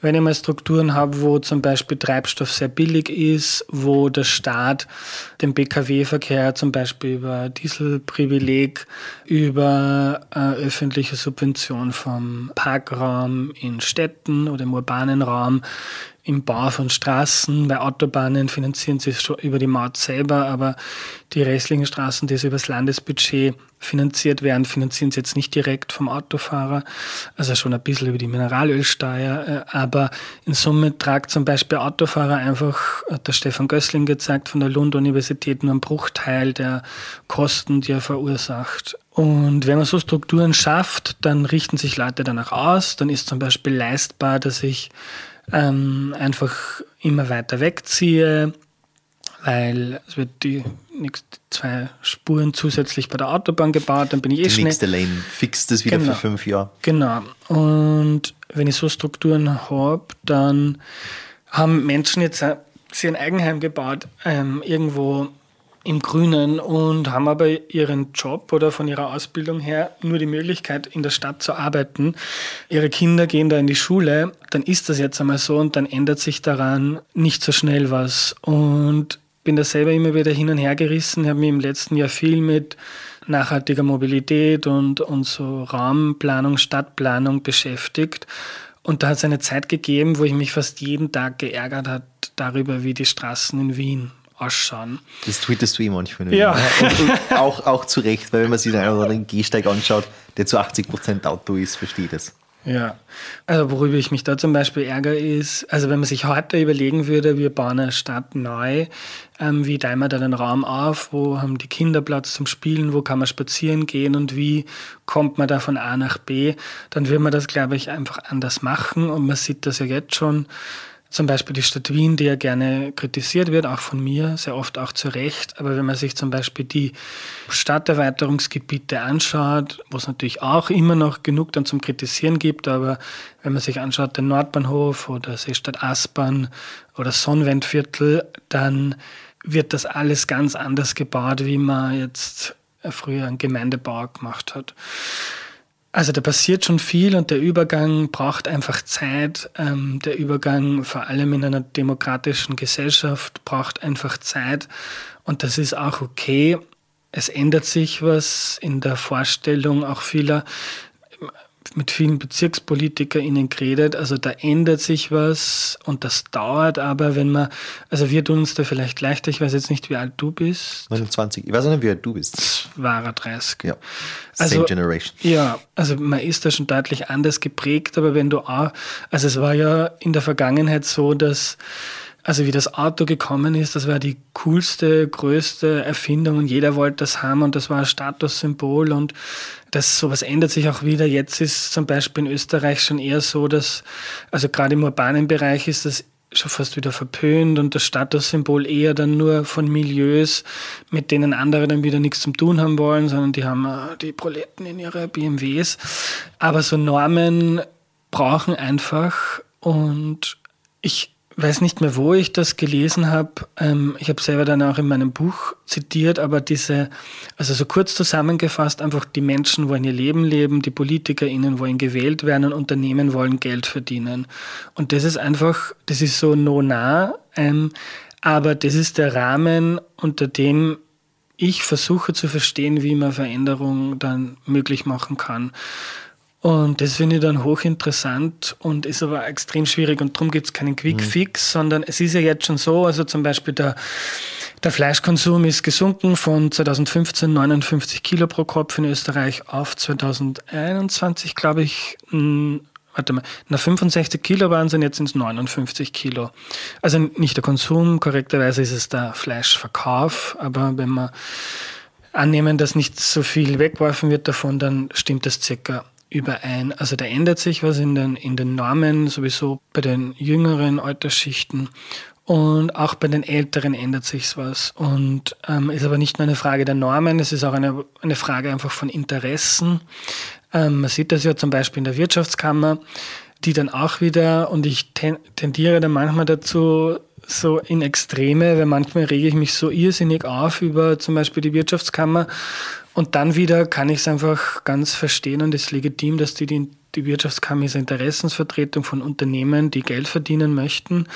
B: wenn ich mal Strukturen habe, wo zum Beispiel Treibstoff sehr billig ist, wo der Staat den Pkw-Verkehr zum Beispiel über Dieselprivileg, über äh, öffentliche Subvention vom Parkraum in Städten oder im urbanen Raum im Bau von Straßen, bei Autobahnen finanzieren sie es schon über die Maut selber, aber die restlichen Straßen, die so übers Landesbudget finanziert werden, finanzieren sie jetzt nicht direkt vom Autofahrer, also schon ein bisschen über die Mineralölsteuer, äh, aber in Summe tragt zum Beispiel Autofahrer einfach, hat der Stefan Gößling gezeigt, von der Lund-Universität nur einen Bruchteil der Kosten, die er verursacht. Und wenn man so Strukturen schafft, dann richten sich Leute danach aus, dann ist zum Beispiel leistbar, dass ich ähm, einfach immer weiter wegziehe, weil es wird die nächsten zwei Spuren zusätzlich bei der Autobahn gebaut, dann bin ich eh
A: die
B: schnell.
A: Die nächste Lane fixt das wieder
B: genau,
A: für fünf Jahre.
B: Genau. Und wenn ich so Strukturen habe, dann haben Menschen jetzt sich ein Eigenheim gebaut, ähm, irgendwo im Grünen und haben aber ihren Job oder von ihrer Ausbildung her nur die Möglichkeit, in der Stadt zu arbeiten. Ihre Kinder gehen da in die Schule, dann ist das jetzt einmal so und dann ändert sich daran nicht so schnell was. Und bin da selber immer wieder hin und her gerissen, habe mich im letzten Jahr viel mit nachhaltiger Mobilität und, und so Raumplanung, Stadtplanung beschäftigt. Und da hat es eine Zeit gegeben, wo ich mich fast jeden Tag geärgert hat darüber, wie die Straßen in Wien ausschauen.
A: Das tweetest du eh manchmal.
B: Ja.
A: Und, und auch, auch zu Recht, weil wenn man sich den einen oder anderen Gehsteig anschaut, der zu 80 Prozent Auto ist, versteht es.
B: Ja, also worüber ich mich da zum Beispiel ärgere ist, also wenn man sich heute überlegen würde, wir bauen eine Stadt neu, ähm, wie teilen wir da den Raum auf, wo haben die Kinder Platz zum Spielen, wo kann man spazieren gehen und wie kommt man da von A nach B, dann würde man das, glaube ich, einfach anders machen und man sieht das ja jetzt schon, Zum Beispiel die Stadt Wien, die ja gerne kritisiert wird, auch von mir, sehr oft auch zu Recht. Aber wenn man sich zum Beispiel die Stadterweiterungsgebiete anschaut, wo es natürlich auch immer noch genug dann zum Kritisieren gibt, aber wenn man sich anschaut, den Nordbahnhof oder Seestadt Aspern oder Sonnenwendviertel, dann wird das alles ganz anders gebaut, wie man jetzt früher einen Gemeindebau gemacht hat. Also da passiert schon viel und der Übergang braucht einfach Zeit. Ähm, der Übergang, vor allem in einer demokratischen Gesellschaft, braucht einfach Zeit und das ist auch okay. Es ändert sich was in der Vorstellung auch vieler mit vielen BezirkspolitikerInnen geredet. Also da ändert sich was und das dauert aber, wenn man, also wir tun uns da vielleicht leichter. Ich weiß jetzt nicht, wie alt du bist.
A: 29. Ich weiß nicht, wie alt du bist.
B: Wahrer 30.
A: Ja. Same
B: Also,
A: generation.
B: Ja, also man ist da schon deutlich anders geprägt, aber wenn du auch, also es war ja in der Vergangenheit so, dass also wie das Auto gekommen ist, das war die coolste, größte Erfindung und jeder wollte das haben und das war ein Statussymbol und das sowas ändert sich auch wieder. Jetzt ist zum Beispiel in Österreich schon eher so, dass, also gerade im urbanen Bereich ist das schon fast wieder verpönt und das Statussymbol eher dann nur von Milieus, mit denen andere dann wieder nichts zu tun haben wollen, sondern die haben äh, die Proleten in ihre BMWs. Aber so Normen brauchen einfach und ich weiß nicht mehr, wo ich das gelesen habe. Ähm, ich habe selber dann auch in meinem Buch zitiert, aber diese, also so kurz zusammengefasst, einfach die Menschen wollen ihr Leben leben, die PolitikerInnen wollen gewählt werden und Unternehmen wollen Geld verdienen. Und das ist einfach, das ist so no nah, ähm, aber das ist der Rahmen, unter dem ich versuche zu verstehen, wie man Veränderung dann möglich machen kann. Und das finde ich dann hochinteressant und ist aber extrem schwierig. Und darum gibt es keinen Quick Fix, sondern es ist ja jetzt schon so, also zum Beispiel der, der Fleischkonsum ist gesunken von 2015 59 Kilo pro Kopf in Österreich auf 2021, glaube ich, warte mal, na 65 Kilo waren es und jetzt sind es 59 Kilo. Also nicht der Konsum, korrekterweise ist es der Fleischverkauf, aber wenn wir annehmen, dass nicht so viel weggeworfen wird davon, dann stimmt das circa überein. Also da ändert sich was in den, in den Normen, sowieso bei den jüngeren Altersschichten. Und auch bei den Älteren ändert sich was. Und ähm, ist aber nicht nur eine Frage der Normen, es ist auch eine, eine Frage einfach von Interessen. Ähm, man sieht das ja zum Beispiel in der Wirtschaftskammer, die dann auch wieder, und ich ten, tendiere dann manchmal dazu, so in Extreme, weil manchmal rege ich mich so irrsinnig auf über zum Beispiel die Wirtschaftskammer und dann wieder kann ich es einfach ganz verstehen und es ist legitim, dass die, die, die Wirtschaftskammer ist Interessensvertretung von Unternehmen, die Geld verdienen möchten.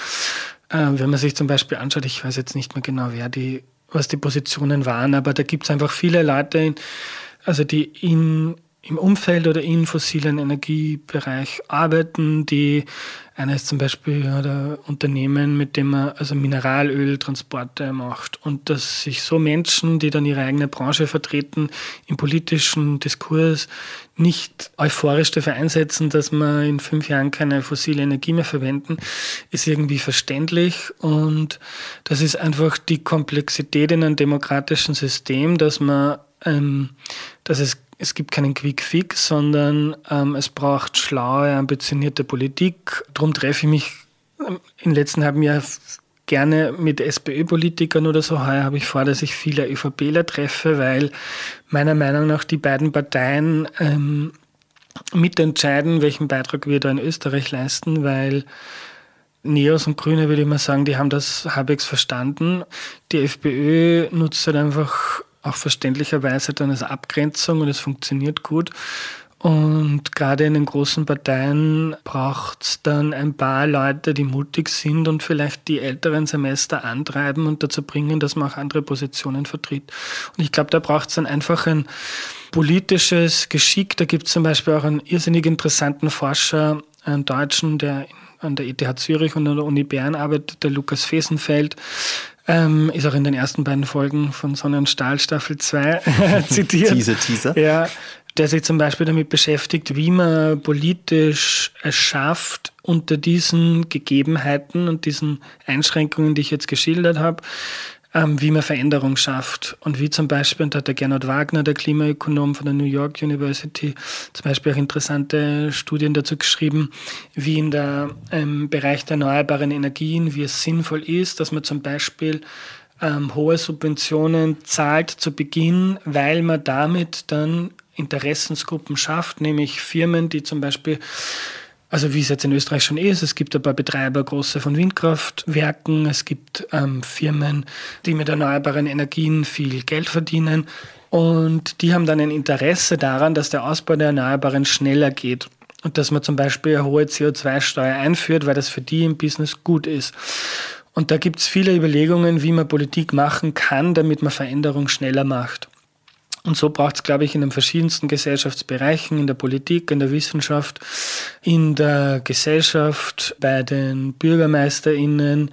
B: Äh, wenn man sich zum Beispiel anschaut, ich weiß jetzt nicht mehr genau, wer die, was die Positionen waren, aber da gibt es einfach viele Leute, in, also die in, im Umfeld oder in fossilen Energiebereich arbeiten, die einer ist zum Beispiel ja, der Unternehmen, mit dem man also Mineralöltransporte macht. Und dass sich so Menschen, die dann ihre eigene Branche vertreten, im politischen Diskurs nicht euphorisch dafür einsetzen, dass wir in fünf Jahren keine fossile Energie mehr verwenden, ist irgendwie verständlich. Und das ist einfach die Komplexität in einem demokratischen System, dass man, ähm, dass es es gibt keinen Quick Fix, sondern ähm, es braucht schlaue, ambitionierte Politik. Darum treffe ich mich ähm, im letzten halben Jahr gerne mit SPÖ-Politikern oder so. Heuer habe ich vor, dass ich viele ÖVPler treffe, weil meiner Meinung nach die beiden Parteien ähm, mitentscheiden, welchen Beitrag wir da in Österreich leisten, weil Neos und Grüne, würde ich mal sagen, die haben das halbwegs verstanden. Die FPÖ nutzt halt einfach auch verständlicherweise dann als Abgrenzung und es funktioniert gut. Und gerade in den großen Parteien braucht es dann ein paar Leute, die mutig sind und vielleicht die älteren Semester antreiben und dazu bringen, dass man auch andere Positionen vertritt. Und ich glaube, da braucht es dann einfach ein politisches Geschick. Da gibt es zum Beispiel auch einen irrsinnig interessanten Forscher, einen Deutschen, der an der ETH Zürich und an der Uni Bern arbeitet, der Lukas Fesenfeld, ähm, ist auch in den ersten beiden Folgen von Sonne und Stahl Staffel 2 zitiert.
A: Teaser, Teaser.
B: Ja, der sich zum Beispiel damit beschäftigt, wie man politisch es schafft, unter diesen Gegebenheiten und diesen Einschränkungen, die ich jetzt geschildert habe, ähm, wie man Veränderung schafft. Und wie zum Beispiel, und da hat der Gernot Wagner, der Klimaökonom von der New York University, zum Beispiel auch interessante Studien dazu geschrieben, wie in der ähm, Bereich der erneuerbaren Energien, wie es sinnvoll ist, dass man zum Beispiel ähm, hohe Subventionen zahlt zu Beginn, weil man damit dann Interessensgruppen schafft, nämlich Firmen, die zum Beispiel also wie es jetzt in Österreich schon ist, es gibt ein paar Betreiber große von Windkraftwerken, es gibt ähm, Firmen, die mit erneuerbaren Energien viel Geld verdienen und die haben dann ein Interesse daran, dass der Ausbau der Erneuerbaren schneller geht und dass man zum Beispiel eine hohe CO2-Steuer einführt, weil das für die im Business gut ist. Und da gibt es viele Überlegungen, wie man Politik machen kann, damit man Veränderung schneller macht. Und so braucht es, glaube ich, in den verschiedensten Gesellschaftsbereichen, in der Politik, in der Wissenschaft, in der Gesellschaft, bei den BürgermeisterInnen,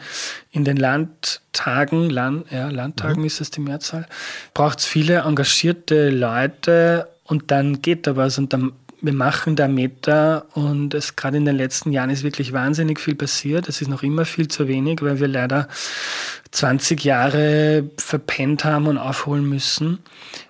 B: in den Landtagen, Land, ja, Landtagen mhm. ist es die Mehrzahl, braucht es viele engagierte Leute und dann geht da was und dann wir machen da Meta und es gerade in den letzten Jahren ist wirklich wahnsinnig viel passiert. Es ist noch immer viel zu wenig, weil wir leider 20 Jahre verpennt haben und aufholen müssen.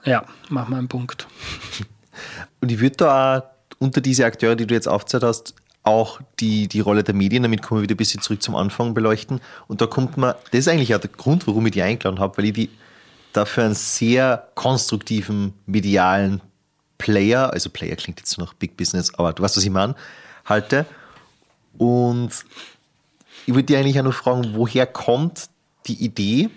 B: Ja, machen wir einen Punkt.
A: Und ich würde da auch unter diese Akteure, die du jetzt aufgezählt hast, auch die, die Rolle der Medien, damit kommen wir wieder ein bisschen zurück zum Anfang beleuchten. Und da kommt man, das ist eigentlich auch der Grund, warum ich die eingeladen habe, weil ich die dafür einen sehr konstruktiven medialen Player, also Player klingt jetzt noch Big Business, aber du weißt, was ich meine, halte. Und ich würde dir eigentlich auch noch fragen, woher kommt die Idee,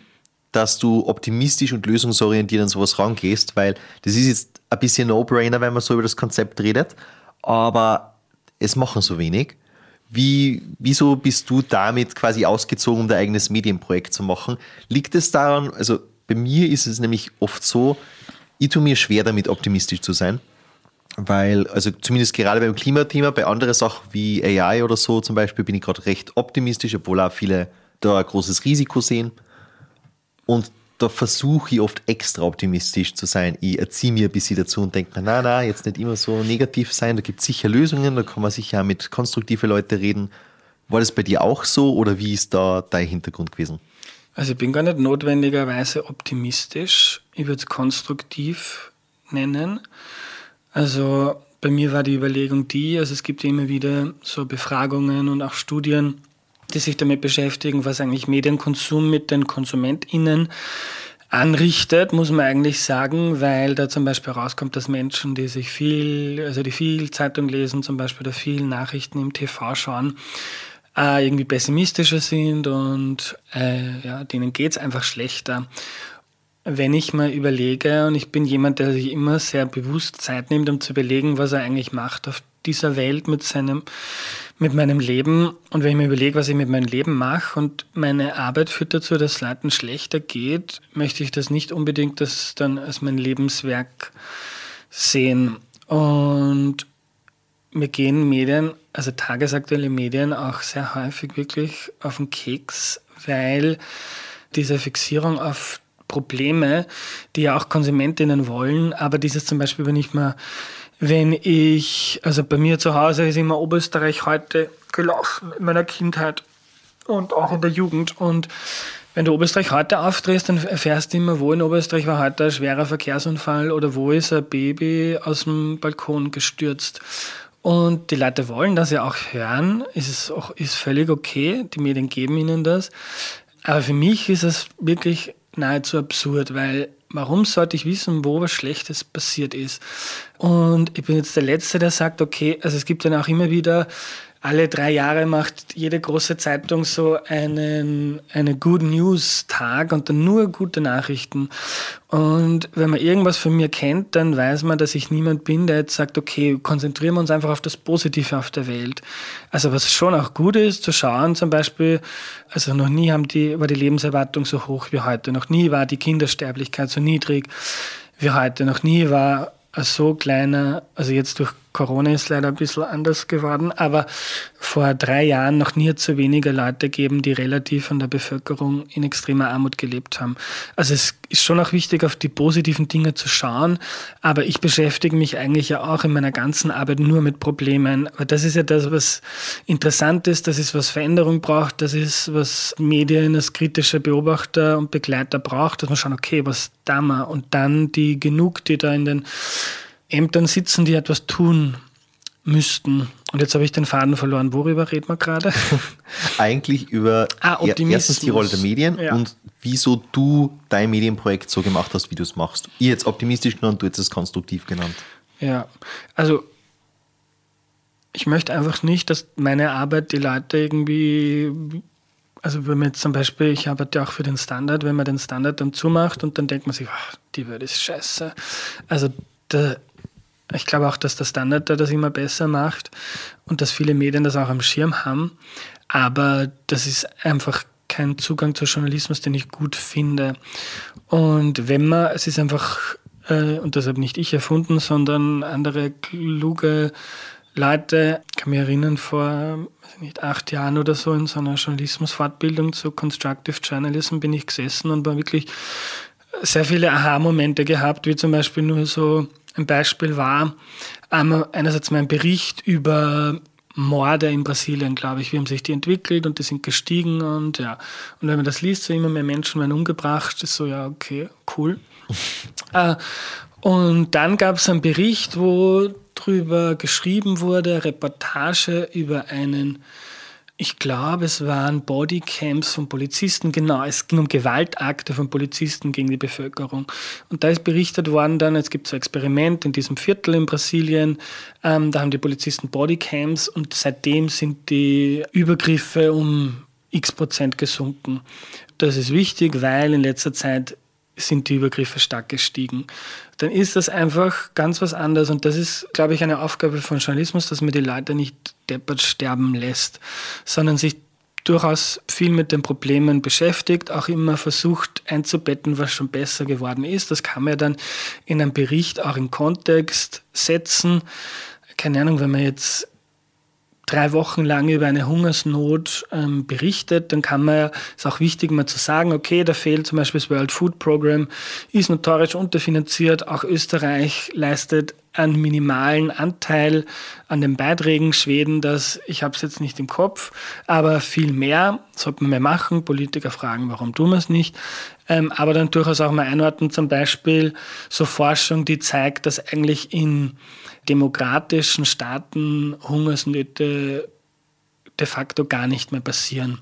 A: dass du optimistisch und lösungsorientiert an sowas rangehst, weil das ist jetzt ein bisschen No-Brainer, wenn man so über das Konzept redet, aber es machen so wenig. Wie, wieso bist du damit quasi ausgezogen, um dein eigenes Medienprojekt zu machen? Liegt es daran, also bei mir ist es nämlich oft so, ich tue mir schwer damit, optimistisch zu sein, weil, also zumindest gerade beim Klimathema, bei anderen Sachen wie AI oder so zum Beispiel, bin ich gerade recht optimistisch, obwohl auch viele da ein großes Risiko sehen. Und da versuche ich oft extra optimistisch zu sein. Ich erziehe mir ein bisschen dazu und denke mir, na, na, jetzt nicht immer so negativ sein, da gibt es sicher Lösungen, da kann man sicher auch mit konstruktiven Leuten reden. War das bei dir auch so oder wie ist da dein Hintergrund gewesen?
B: Also ich bin gar nicht notwendigerweise optimistisch. Ich würde es konstruktiv nennen. Also bei mir war die Überlegung die, also es gibt immer wieder so Befragungen und auch Studien, die sich damit beschäftigen, was eigentlich Medienkonsum mit den KonsumentInnen anrichtet, muss man eigentlich sagen, weil da zum Beispiel rauskommt, dass Menschen, die sich viel, also die viel Zeitung lesen, zum Beispiel oder viel Nachrichten im TV schauen, äh, irgendwie pessimistischer sind und äh, ja, denen geht's einfach schlechter. Wenn ich mal überlege, und ich bin jemand, der sich immer sehr bewusst Zeit nimmt, um zu überlegen, was er eigentlich macht auf dieser Welt mit seinem, mit meinem Leben. Und wenn ich mir überlege, was ich mit meinem Leben mache und meine Arbeit führt dazu, dass Leuten schlechter geht, möchte ich das nicht unbedingt das dann als mein Lebenswerk sehen. Und mir gehen Medien, also tagesaktuelle Medien, auch sehr häufig wirklich auf den Keks, weil diese Fixierung auf Probleme, die ja auch Konsumentinnen wollen, aber dieses zum Beispiel, wenn ich mal, wenn ich, also bei mir zu Hause ist immer Oberösterreich heute gelaufen in meiner Kindheit und auch in der Jugend und wenn du Oberösterreich heute aufdrehst, dann erfährst du immer, wo in Oberösterreich war heute ein schwerer Verkehrsunfall oder wo ist ein Baby aus dem Balkon gestürzt. Und die Leute wollen das ja auch hören. Ist es auch, ist völlig okay. Die Medien geben ihnen das. Aber für mich ist es wirklich nahezu absurd, weil warum sollte ich wissen, wo was Schlechtes passiert ist? Und ich bin jetzt der Letzte, der sagt, okay, also es gibt dann auch immer wieder alle drei Jahre macht jede große Zeitung so einen eine Good News Tag und dann nur gute Nachrichten. Und wenn man irgendwas von mir kennt, dann weiß man, dass ich niemand bin, der jetzt sagt, okay, konzentrieren wir uns einfach auf das Positive auf der Welt. Also was schon auch gut ist, zu schauen zum Beispiel, also noch nie haben die, war die Lebenserwartung so hoch wie heute, noch nie war die Kindersterblichkeit so niedrig wie heute, noch nie war so kleiner, also jetzt durch Corona ist leider ein bisschen anders geworden, aber vor drei Jahren noch nie zu weniger Leute geben, die relativ an der Bevölkerung in extremer Armut gelebt haben. Also es ist schon auch wichtig, auf die positiven Dinge zu schauen, aber ich beschäftige mich eigentlich ja auch in meiner ganzen Arbeit nur mit Problemen. Aber das ist ja das, was interessant ist, das ist, was Veränderung braucht, das ist, was Medien als kritische Beobachter und Begleiter braucht, dass man schauen, okay, was da mal und dann die genug, die da in den Ämtern sitzen, die etwas tun müssten. Und jetzt habe ich den Faden verloren. Worüber reden wir gerade?
A: Eigentlich über ah, erstens die Rolle der Medien ja. und wieso du dein Medienprojekt so gemacht hast, wie du es machst. Ich jetzt optimistisch genannt, du jetzt es konstruktiv genannt.
B: Ja, also ich möchte einfach nicht, dass meine Arbeit die Leute irgendwie also wenn man jetzt zum Beispiel, ich arbeite auch für den Standard, wenn man den Standard dann zumacht und dann denkt man sich, ach, die Welt ist scheiße. Also der, ich glaube auch, dass der Standard da das immer besser macht und dass viele Medien das auch am Schirm haben. Aber das ist einfach kein Zugang zu Journalismus, den ich gut finde. Und wenn man, es ist einfach, äh, und das habe nicht ich erfunden, sondern andere kluge Leute, ich kann mich erinnern, vor nicht, acht Jahren oder so in so einer Journalismusfortbildung zu Constructive Journalism bin ich gesessen und war wirklich sehr viele Aha-Momente gehabt, wie zum Beispiel nur so ein Beispiel war, einerseits mein Bericht über Morde in Brasilien, glaube ich, wie haben sich die entwickelt und die sind gestiegen und ja. Und wenn man das liest, so immer mehr Menschen werden umgebracht, ist so, ja, okay, cool. äh, und dann gab es einen Bericht, wo drüber geschrieben wurde, Reportage über einen, ich glaube, es waren Bodycams von Polizisten, genau, es ging um Gewaltakte von Polizisten gegen die Bevölkerung. Und da ist berichtet worden dann, es gibt so ein Experiment in diesem Viertel in Brasilien, ähm, da haben die Polizisten Bodycams und seitdem sind die Übergriffe um x Prozent gesunken. Das ist wichtig, weil in letzter Zeit sind die Übergriffe stark gestiegen. Dann ist das einfach ganz was anderes. Und das ist, glaube ich, eine Aufgabe von Journalismus, dass man die Leute nicht deppert sterben lässt, sondern sich durchaus viel mit den Problemen beschäftigt, auch immer versucht einzubetten, was schon besser geworden ist. Das kann man dann in einem Bericht auch in Kontext setzen. Keine Ahnung, wenn man jetzt drei Wochen lang über eine Hungersnot ähm, berichtet, dann kann man ist auch wichtig mal zu sagen, okay, da fehlt zum Beispiel das World Food Program, ist notorisch unterfinanziert, auch Österreich leistet einen minimalen Anteil an den Beiträgen, Schweden das, ich habe es jetzt nicht im Kopf, aber viel mehr sollte man mehr machen, Politiker fragen, warum tun wir es nicht, ähm, aber dann durchaus auch mal einordnen, zum Beispiel so Forschung, die zeigt, dass eigentlich in demokratischen Staaten Hungersnöte de facto gar nicht mehr passieren.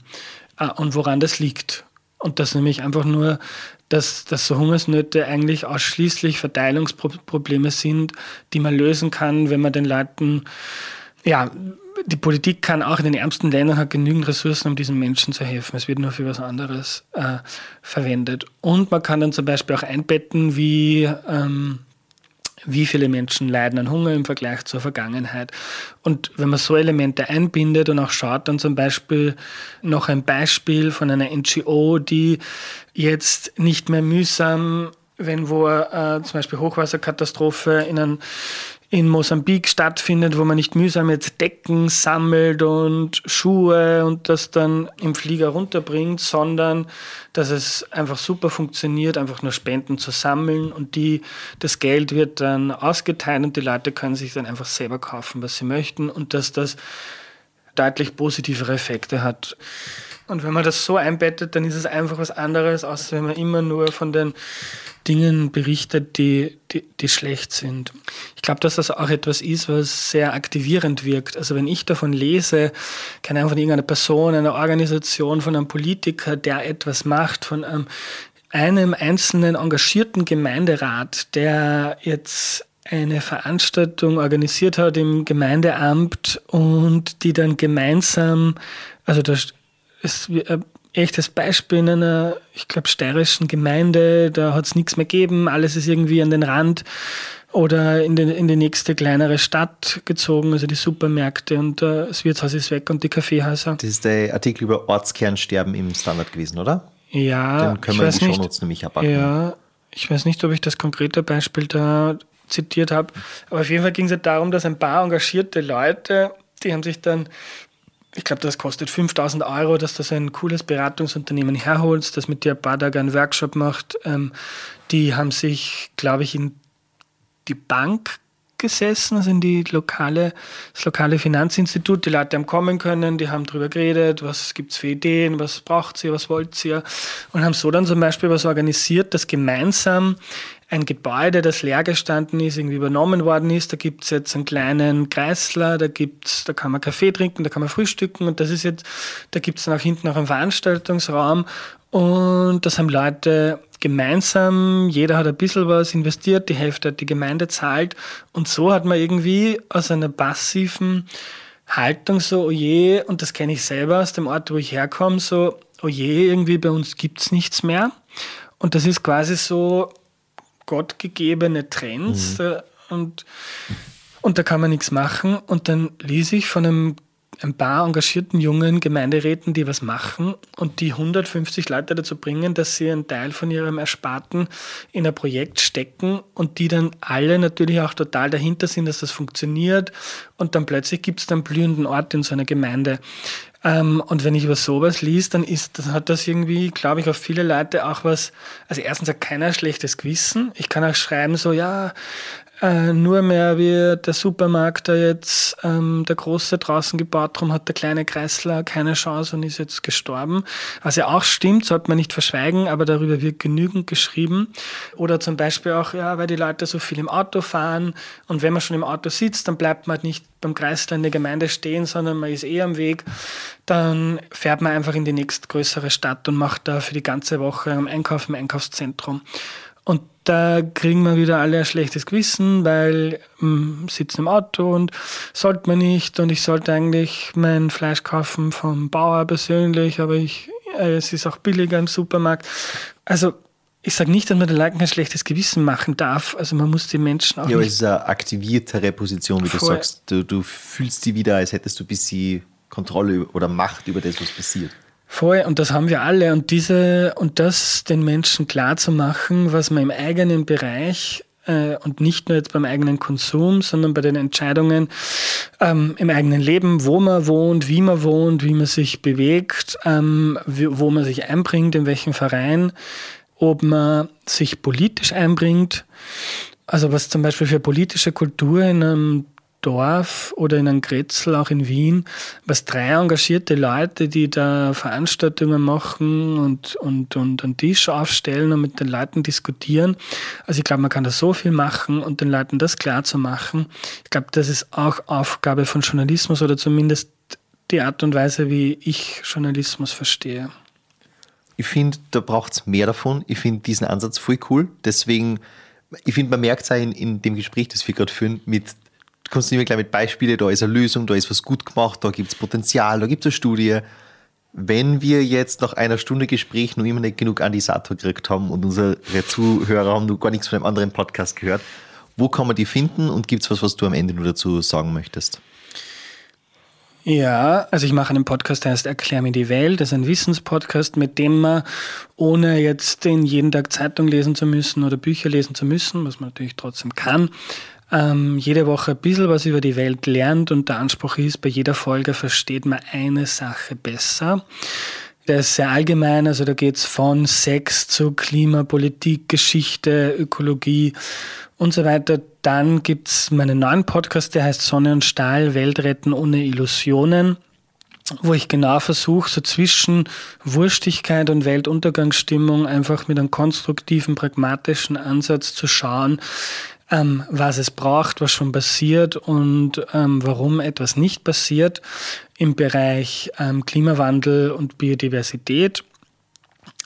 B: Ah, und woran das liegt. Und das nämlich einfach nur, dass, dass so Hungersnöte eigentlich ausschließlich Verteilungsprobleme sind, die man lösen kann, wenn man den Leuten, ja, die Politik kann auch in den ärmsten Ländern hat genügend Ressourcen, um diesen Menschen zu helfen. Es wird nur für was anderes äh, verwendet. Und man kann dann zum Beispiel auch einbetten, wie ähm, wie viele Menschen leiden an Hunger im Vergleich zur Vergangenheit. Und wenn man so Elemente einbindet und auch schaut, dann zum Beispiel noch ein Beispiel von einer NGO, die jetzt nicht mehr mühsam, wenn wo äh, zum Beispiel Hochwasserkatastrophe in einem in Mosambik stattfindet, wo man nicht mühsam jetzt Decken sammelt und Schuhe und das dann im Flieger runterbringt, sondern dass es einfach super funktioniert, einfach nur Spenden zu sammeln und die, das Geld wird dann ausgeteilt und die Leute können sich dann einfach selber kaufen, was sie möchten und dass das deutlich positivere Effekte hat. Und wenn man das so einbettet, dann ist es einfach was anderes, als wenn man immer nur von den Dingen berichtet, die, die, die schlecht sind. Ich glaube, dass das auch etwas ist, was sehr aktivierend wirkt. Also wenn ich davon lese, keine Ahnung, von irgendeiner Person, einer Organisation, von einem Politiker, der etwas macht, von einem, einem einzelnen engagierten Gemeinderat, der jetzt eine Veranstaltung organisiert hat im Gemeindeamt und die dann gemeinsam, also da ist echtes Beispiel in einer, ich glaube, steirischen Gemeinde, da hat es nichts mehr gegeben, alles ist irgendwie an den Rand oder in, den, in die nächste kleinere Stadt gezogen, also die Supermärkte und uh, das Wirtshaus ist weg und die Kaffeehäuser.
A: Das ist der Artikel über Ortskernsterben im Standard gewesen, oder?
B: Ja.
A: Den können wir in die Shownotes nämlich abpacken.
B: Ja, ich weiß nicht, ob ich das konkrete Beispiel da zitiert habe. Aber auf jeden Fall ging es halt darum, dass ein paar engagierte Leute, die haben sich dann ich glaube, das kostet 5000 Euro, dass das ein cooles Beratungsunternehmen herholst, das mit dir ein paar Tage einen Workshop macht. Ähm, die haben sich, glaube ich, in die Bank gesessen, also in die lokale, das lokale Finanzinstitut. Die Leute haben kommen können, die haben darüber geredet, was gibt es für Ideen, was braucht ihr, was wollt ihr und haben so dann zum Beispiel was organisiert, dass gemeinsam ein Gebäude, das leer gestanden ist, irgendwie übernommen worden ist. Da gibt es jetzt einen kleinen Kreisler, da gibt's, da kann man Kaffee trinken, da kann man frühstücken und das ist jetzt, da gibt es dann auch hinten noch einen Veranstaltungsraum und das haben Leute gemeinsam, jeder hat ein bisschen was investiert, die Hälfte hat die Gemeinde zahlt und so hat man irgendwie aus einer passiven Haltung so, oh je, und das kenne ich selber aus dem Ort, wo ich herkomme, so, oh je, irgendwie bei uns gibt es nichts mehr. Und das ist quasi so gottgegebene Trends mhm. und, und da kann man nichts machen. Und dann ließ ich von einem ein paar engagierten jungen Gemeinderäten, die was machen und die 150 Leute dazu bringen, dass sie einen Teil von ihrem Ersparten in ein Projekt stecken und die dann alle natürlich auch total dahinter sind, dass das funktioniert und dann plötzlich gibt es dann blühenden Ort in so einer Gemeinde. Ähm, und wenn ich über sowas liest, dann ist, dann hat das irgendwie, glaube ich, auf viele Leute auch was, also erstens hat keiner schlechtes Gewissen. Ich kann auch schreiben so, ja, äh, nur mehr wie der Supermarkt, der jetzt ähm, der große draußen gebaut, darum hat der kleine Kreisler keine Chance und ist jetzt gestorben. Was ja auch stimmt, sollte man nicht verschweigen, aber darüber wird genügend geschrieben. Oder zum Beispiel auch, ja, weil die Leute so viel im Auto fahren und wenn man schon im Auto sitzt, dann bleibt man halt nicht beim Kreisler in der Gemeinde stehen, sondern man ist eh am Weg. Dann fährt man einfach in die nächstgrößere Stadt und macht da für die ganze Woche am Einkauf im Einkaufszentrum. Und da kriegen wir wieder alle ein schlechtes Gewissen, weil ähm, sitzen im Auto und sollte man nicht und ich sollte eigentlich mein Fleisch kaufen vom Bauer persönlich, aber ich, äh, es ist auch billiger im Supermarkt. Also ich sage nicht, dass man den Leuten ein schlechtes Gewissen machen darf. Also man muss die Menschen auch.
A: Ja, aber es ist eine aktiviertere Position, wie du sagst. Du, du fühlst die wieder, als hättest du ein bisschen Kontrolle oder Macht über das, was passiert.
B: Voll, und das haben wir alle. Und diese, und das den Menschen klar zu machen, was man im eigenen Bereich äh, und nicht nur jetzt beim eigenen Konsum, sondern bei den Entscheidungen ähm, im eigenen Leben, wo man wohnt, wie man wohnt, wie man sich bewegt, ähm, wo man sich einbringt, in welchem Verein, ob man sich politisch einbringt. Also was zum Beispiel für politische Kultur in einem Dorf oder in einem Grätzl, auch in Wien, was drei engagierte Leute, die da Veranstaltungen machen und, und, und einen Tisch aufstellen und mit den Leuten diskutieren. Also ich glaube, man kann da so viel machen und den Leuten das klar zu machen. Ich glaube, das ist auch Aufgabe von Journalismus oder zumindest die Art und Weise, wie ich Journalismus verstehe.
A: Ich finde, da braucht es mehr davon. Ich finde diesen Ansatz voll cool. Deswegen, ich finde, man merkt es auch in, in dem Gespräch, das wir gerade führen, mit kommst du immer gleich mit Beispielen, da ist eine Lösung, da ist was gut gemacht, da gibt es Potenzial, da gibt es eine Studie. Wenn wir jetzt nach einer Stunde Gespräch noch immer nicht genug Andisator gekriegt haben und unsere Zuhörer haben noch gar nichts von einem anderen Podcast gehört, wo kann man die finden und gibt es was, was du am Ende nur dazu sagen möchtest?
B: Ja, also ich mache einen Podcast, der heißt Erklär mir die Welt. Das ist ein Wissenspodcast, mit dem man, ohne jetzt in jeden Tag Zeitung lesen zu müssen oder Bücher lesen zu müssen, was man natürlich trotzdem kann, ähm, jede Woche ein bisschen was über die Welt lernt und der Anspruch ist, bei jeder Folge versteht man eine Sache besser. Der ist sehr allgemein, also da geht es von Sex zu Klimapolitik, Geschichte, Ökologie und so weiter. Dann gibt es meinen neuen Podcast, der heißt Sonne und Stahl, Welt retten ohne Illusionen wo ich genau versuche, so zwischen Wurstigkeit und Weltuntergangsstimmung einfach mit einem konstruktiven, pragmatischen Ansatz zu schauen, ähm, was es braucht, was schon passiert und ähm, warum etwas nicht passiert im Bereich ähm, Klimawandel und Biodiversität.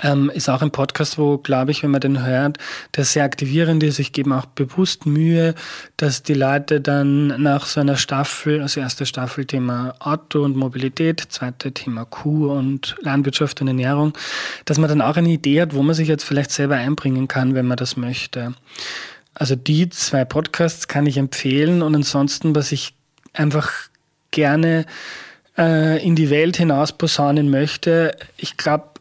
B: Ähm, ist auch ein Podcast, wo, glaube ich, wenn man den hört, der sehr aktivierend ist. Ich gebe auch bewusst Mühe, dass die Leute dann nach so einer Staffel, also erste Staffel Thema Auto und Mobilität, zweite Thema Kuh und Landwirtschaft und Ernährung, dass man dann auch eine Idee hat, wo man sich jetzt vielleicht selber einbringen kann, wenn man das möchte. Also die zwei Podcasts kann ich empfehlen und ansonsten, was ich einfach gerne äh, in die Welt hinaus posaunen möchte, ich glaube,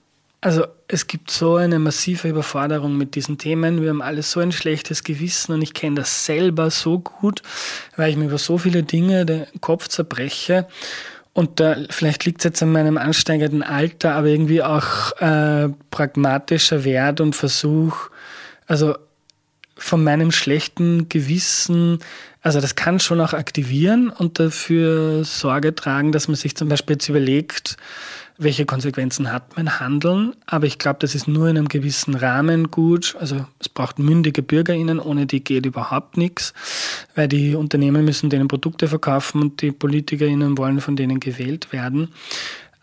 B: also es gibt so eine massive Überforderung mit diesen Themen. Wir haben alle so ein schlechtes Gewissen und ich kenne das selber so gut, weil ich mir über so viele Dinge den Kopf zerbreche. Und da, vielleicht liegt es jetzt an meinem ansteigenden Alter, aber irgendwie auch äh, pragmatischer Wert und Versuch, also von meinem schlechten Gewissen, also das kann schon auch aktivieren und dafür Sorge tragen, dass man sich zum Beispiel jetzt überlegt, welche Konsequenzen hat mein Handeln. Aber ich glaube, das ist nur in einem gewissen Rahmen gut. Also es braucht mündige BürgerInnen, ohne die geht überhaupt nichts, weil die Unternehmen müssen denen Produkte verkaufen und die PolitikerInnen wollen von denen gewählt werden.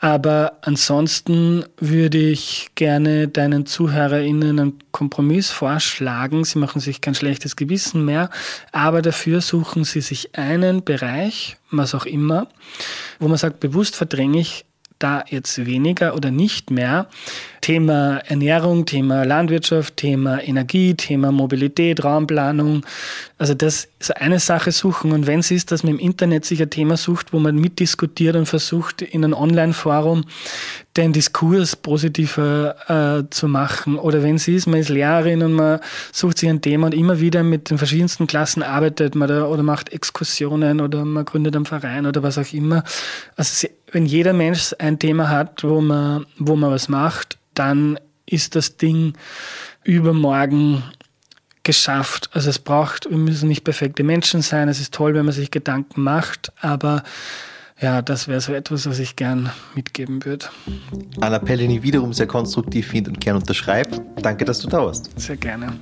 B: Aber ansonsten würde ich gerne deinen ZuhörerInnen einen Kompromiss vorschlagen. Sie machen sich kein schlechtes Gewissen mehr, aber dafür suchen sie sich einen Bereich, was auch immer, wo man sagt, bewusst verdränge ich da jetzt weniger oder nicht mehr. Thema Ernährung, Thema Landwirtschaft, Thema Energie, Thema Mobilität, Raumplanung. Also das ist eine Sache suchen. Und wenn es ist, dass man im Internet sich ein Thema sucht, wo man mitdiskutiert und versucht, in einem Online-Forum den Diskurs positiver äh, zu machen. Oder wenn es ist, man ist Lehrerin und man sucht sich ein Thema und immer wieder mit den verschiedensten Klassen arbeitet man da oder macht Exkursionen oder man gründet einen Verein oder was auch immer. Also wenn jeder Mensch ein Thema hat, wo man, wo man was macht, dann ist das Ding übermorgen geschafft. Also es braucht, wir müssen nicht perfekte Menschen sein. Es ist toll, wenn man sich Gedanken macht, aber ja, das wäre so etwas, was ich gern mitgeben würde.
A: Anna Pellini wiederum sehr konstruktiv finde und gern unterschreibt. Danke, dass du da warst.
B: Sehr gerne.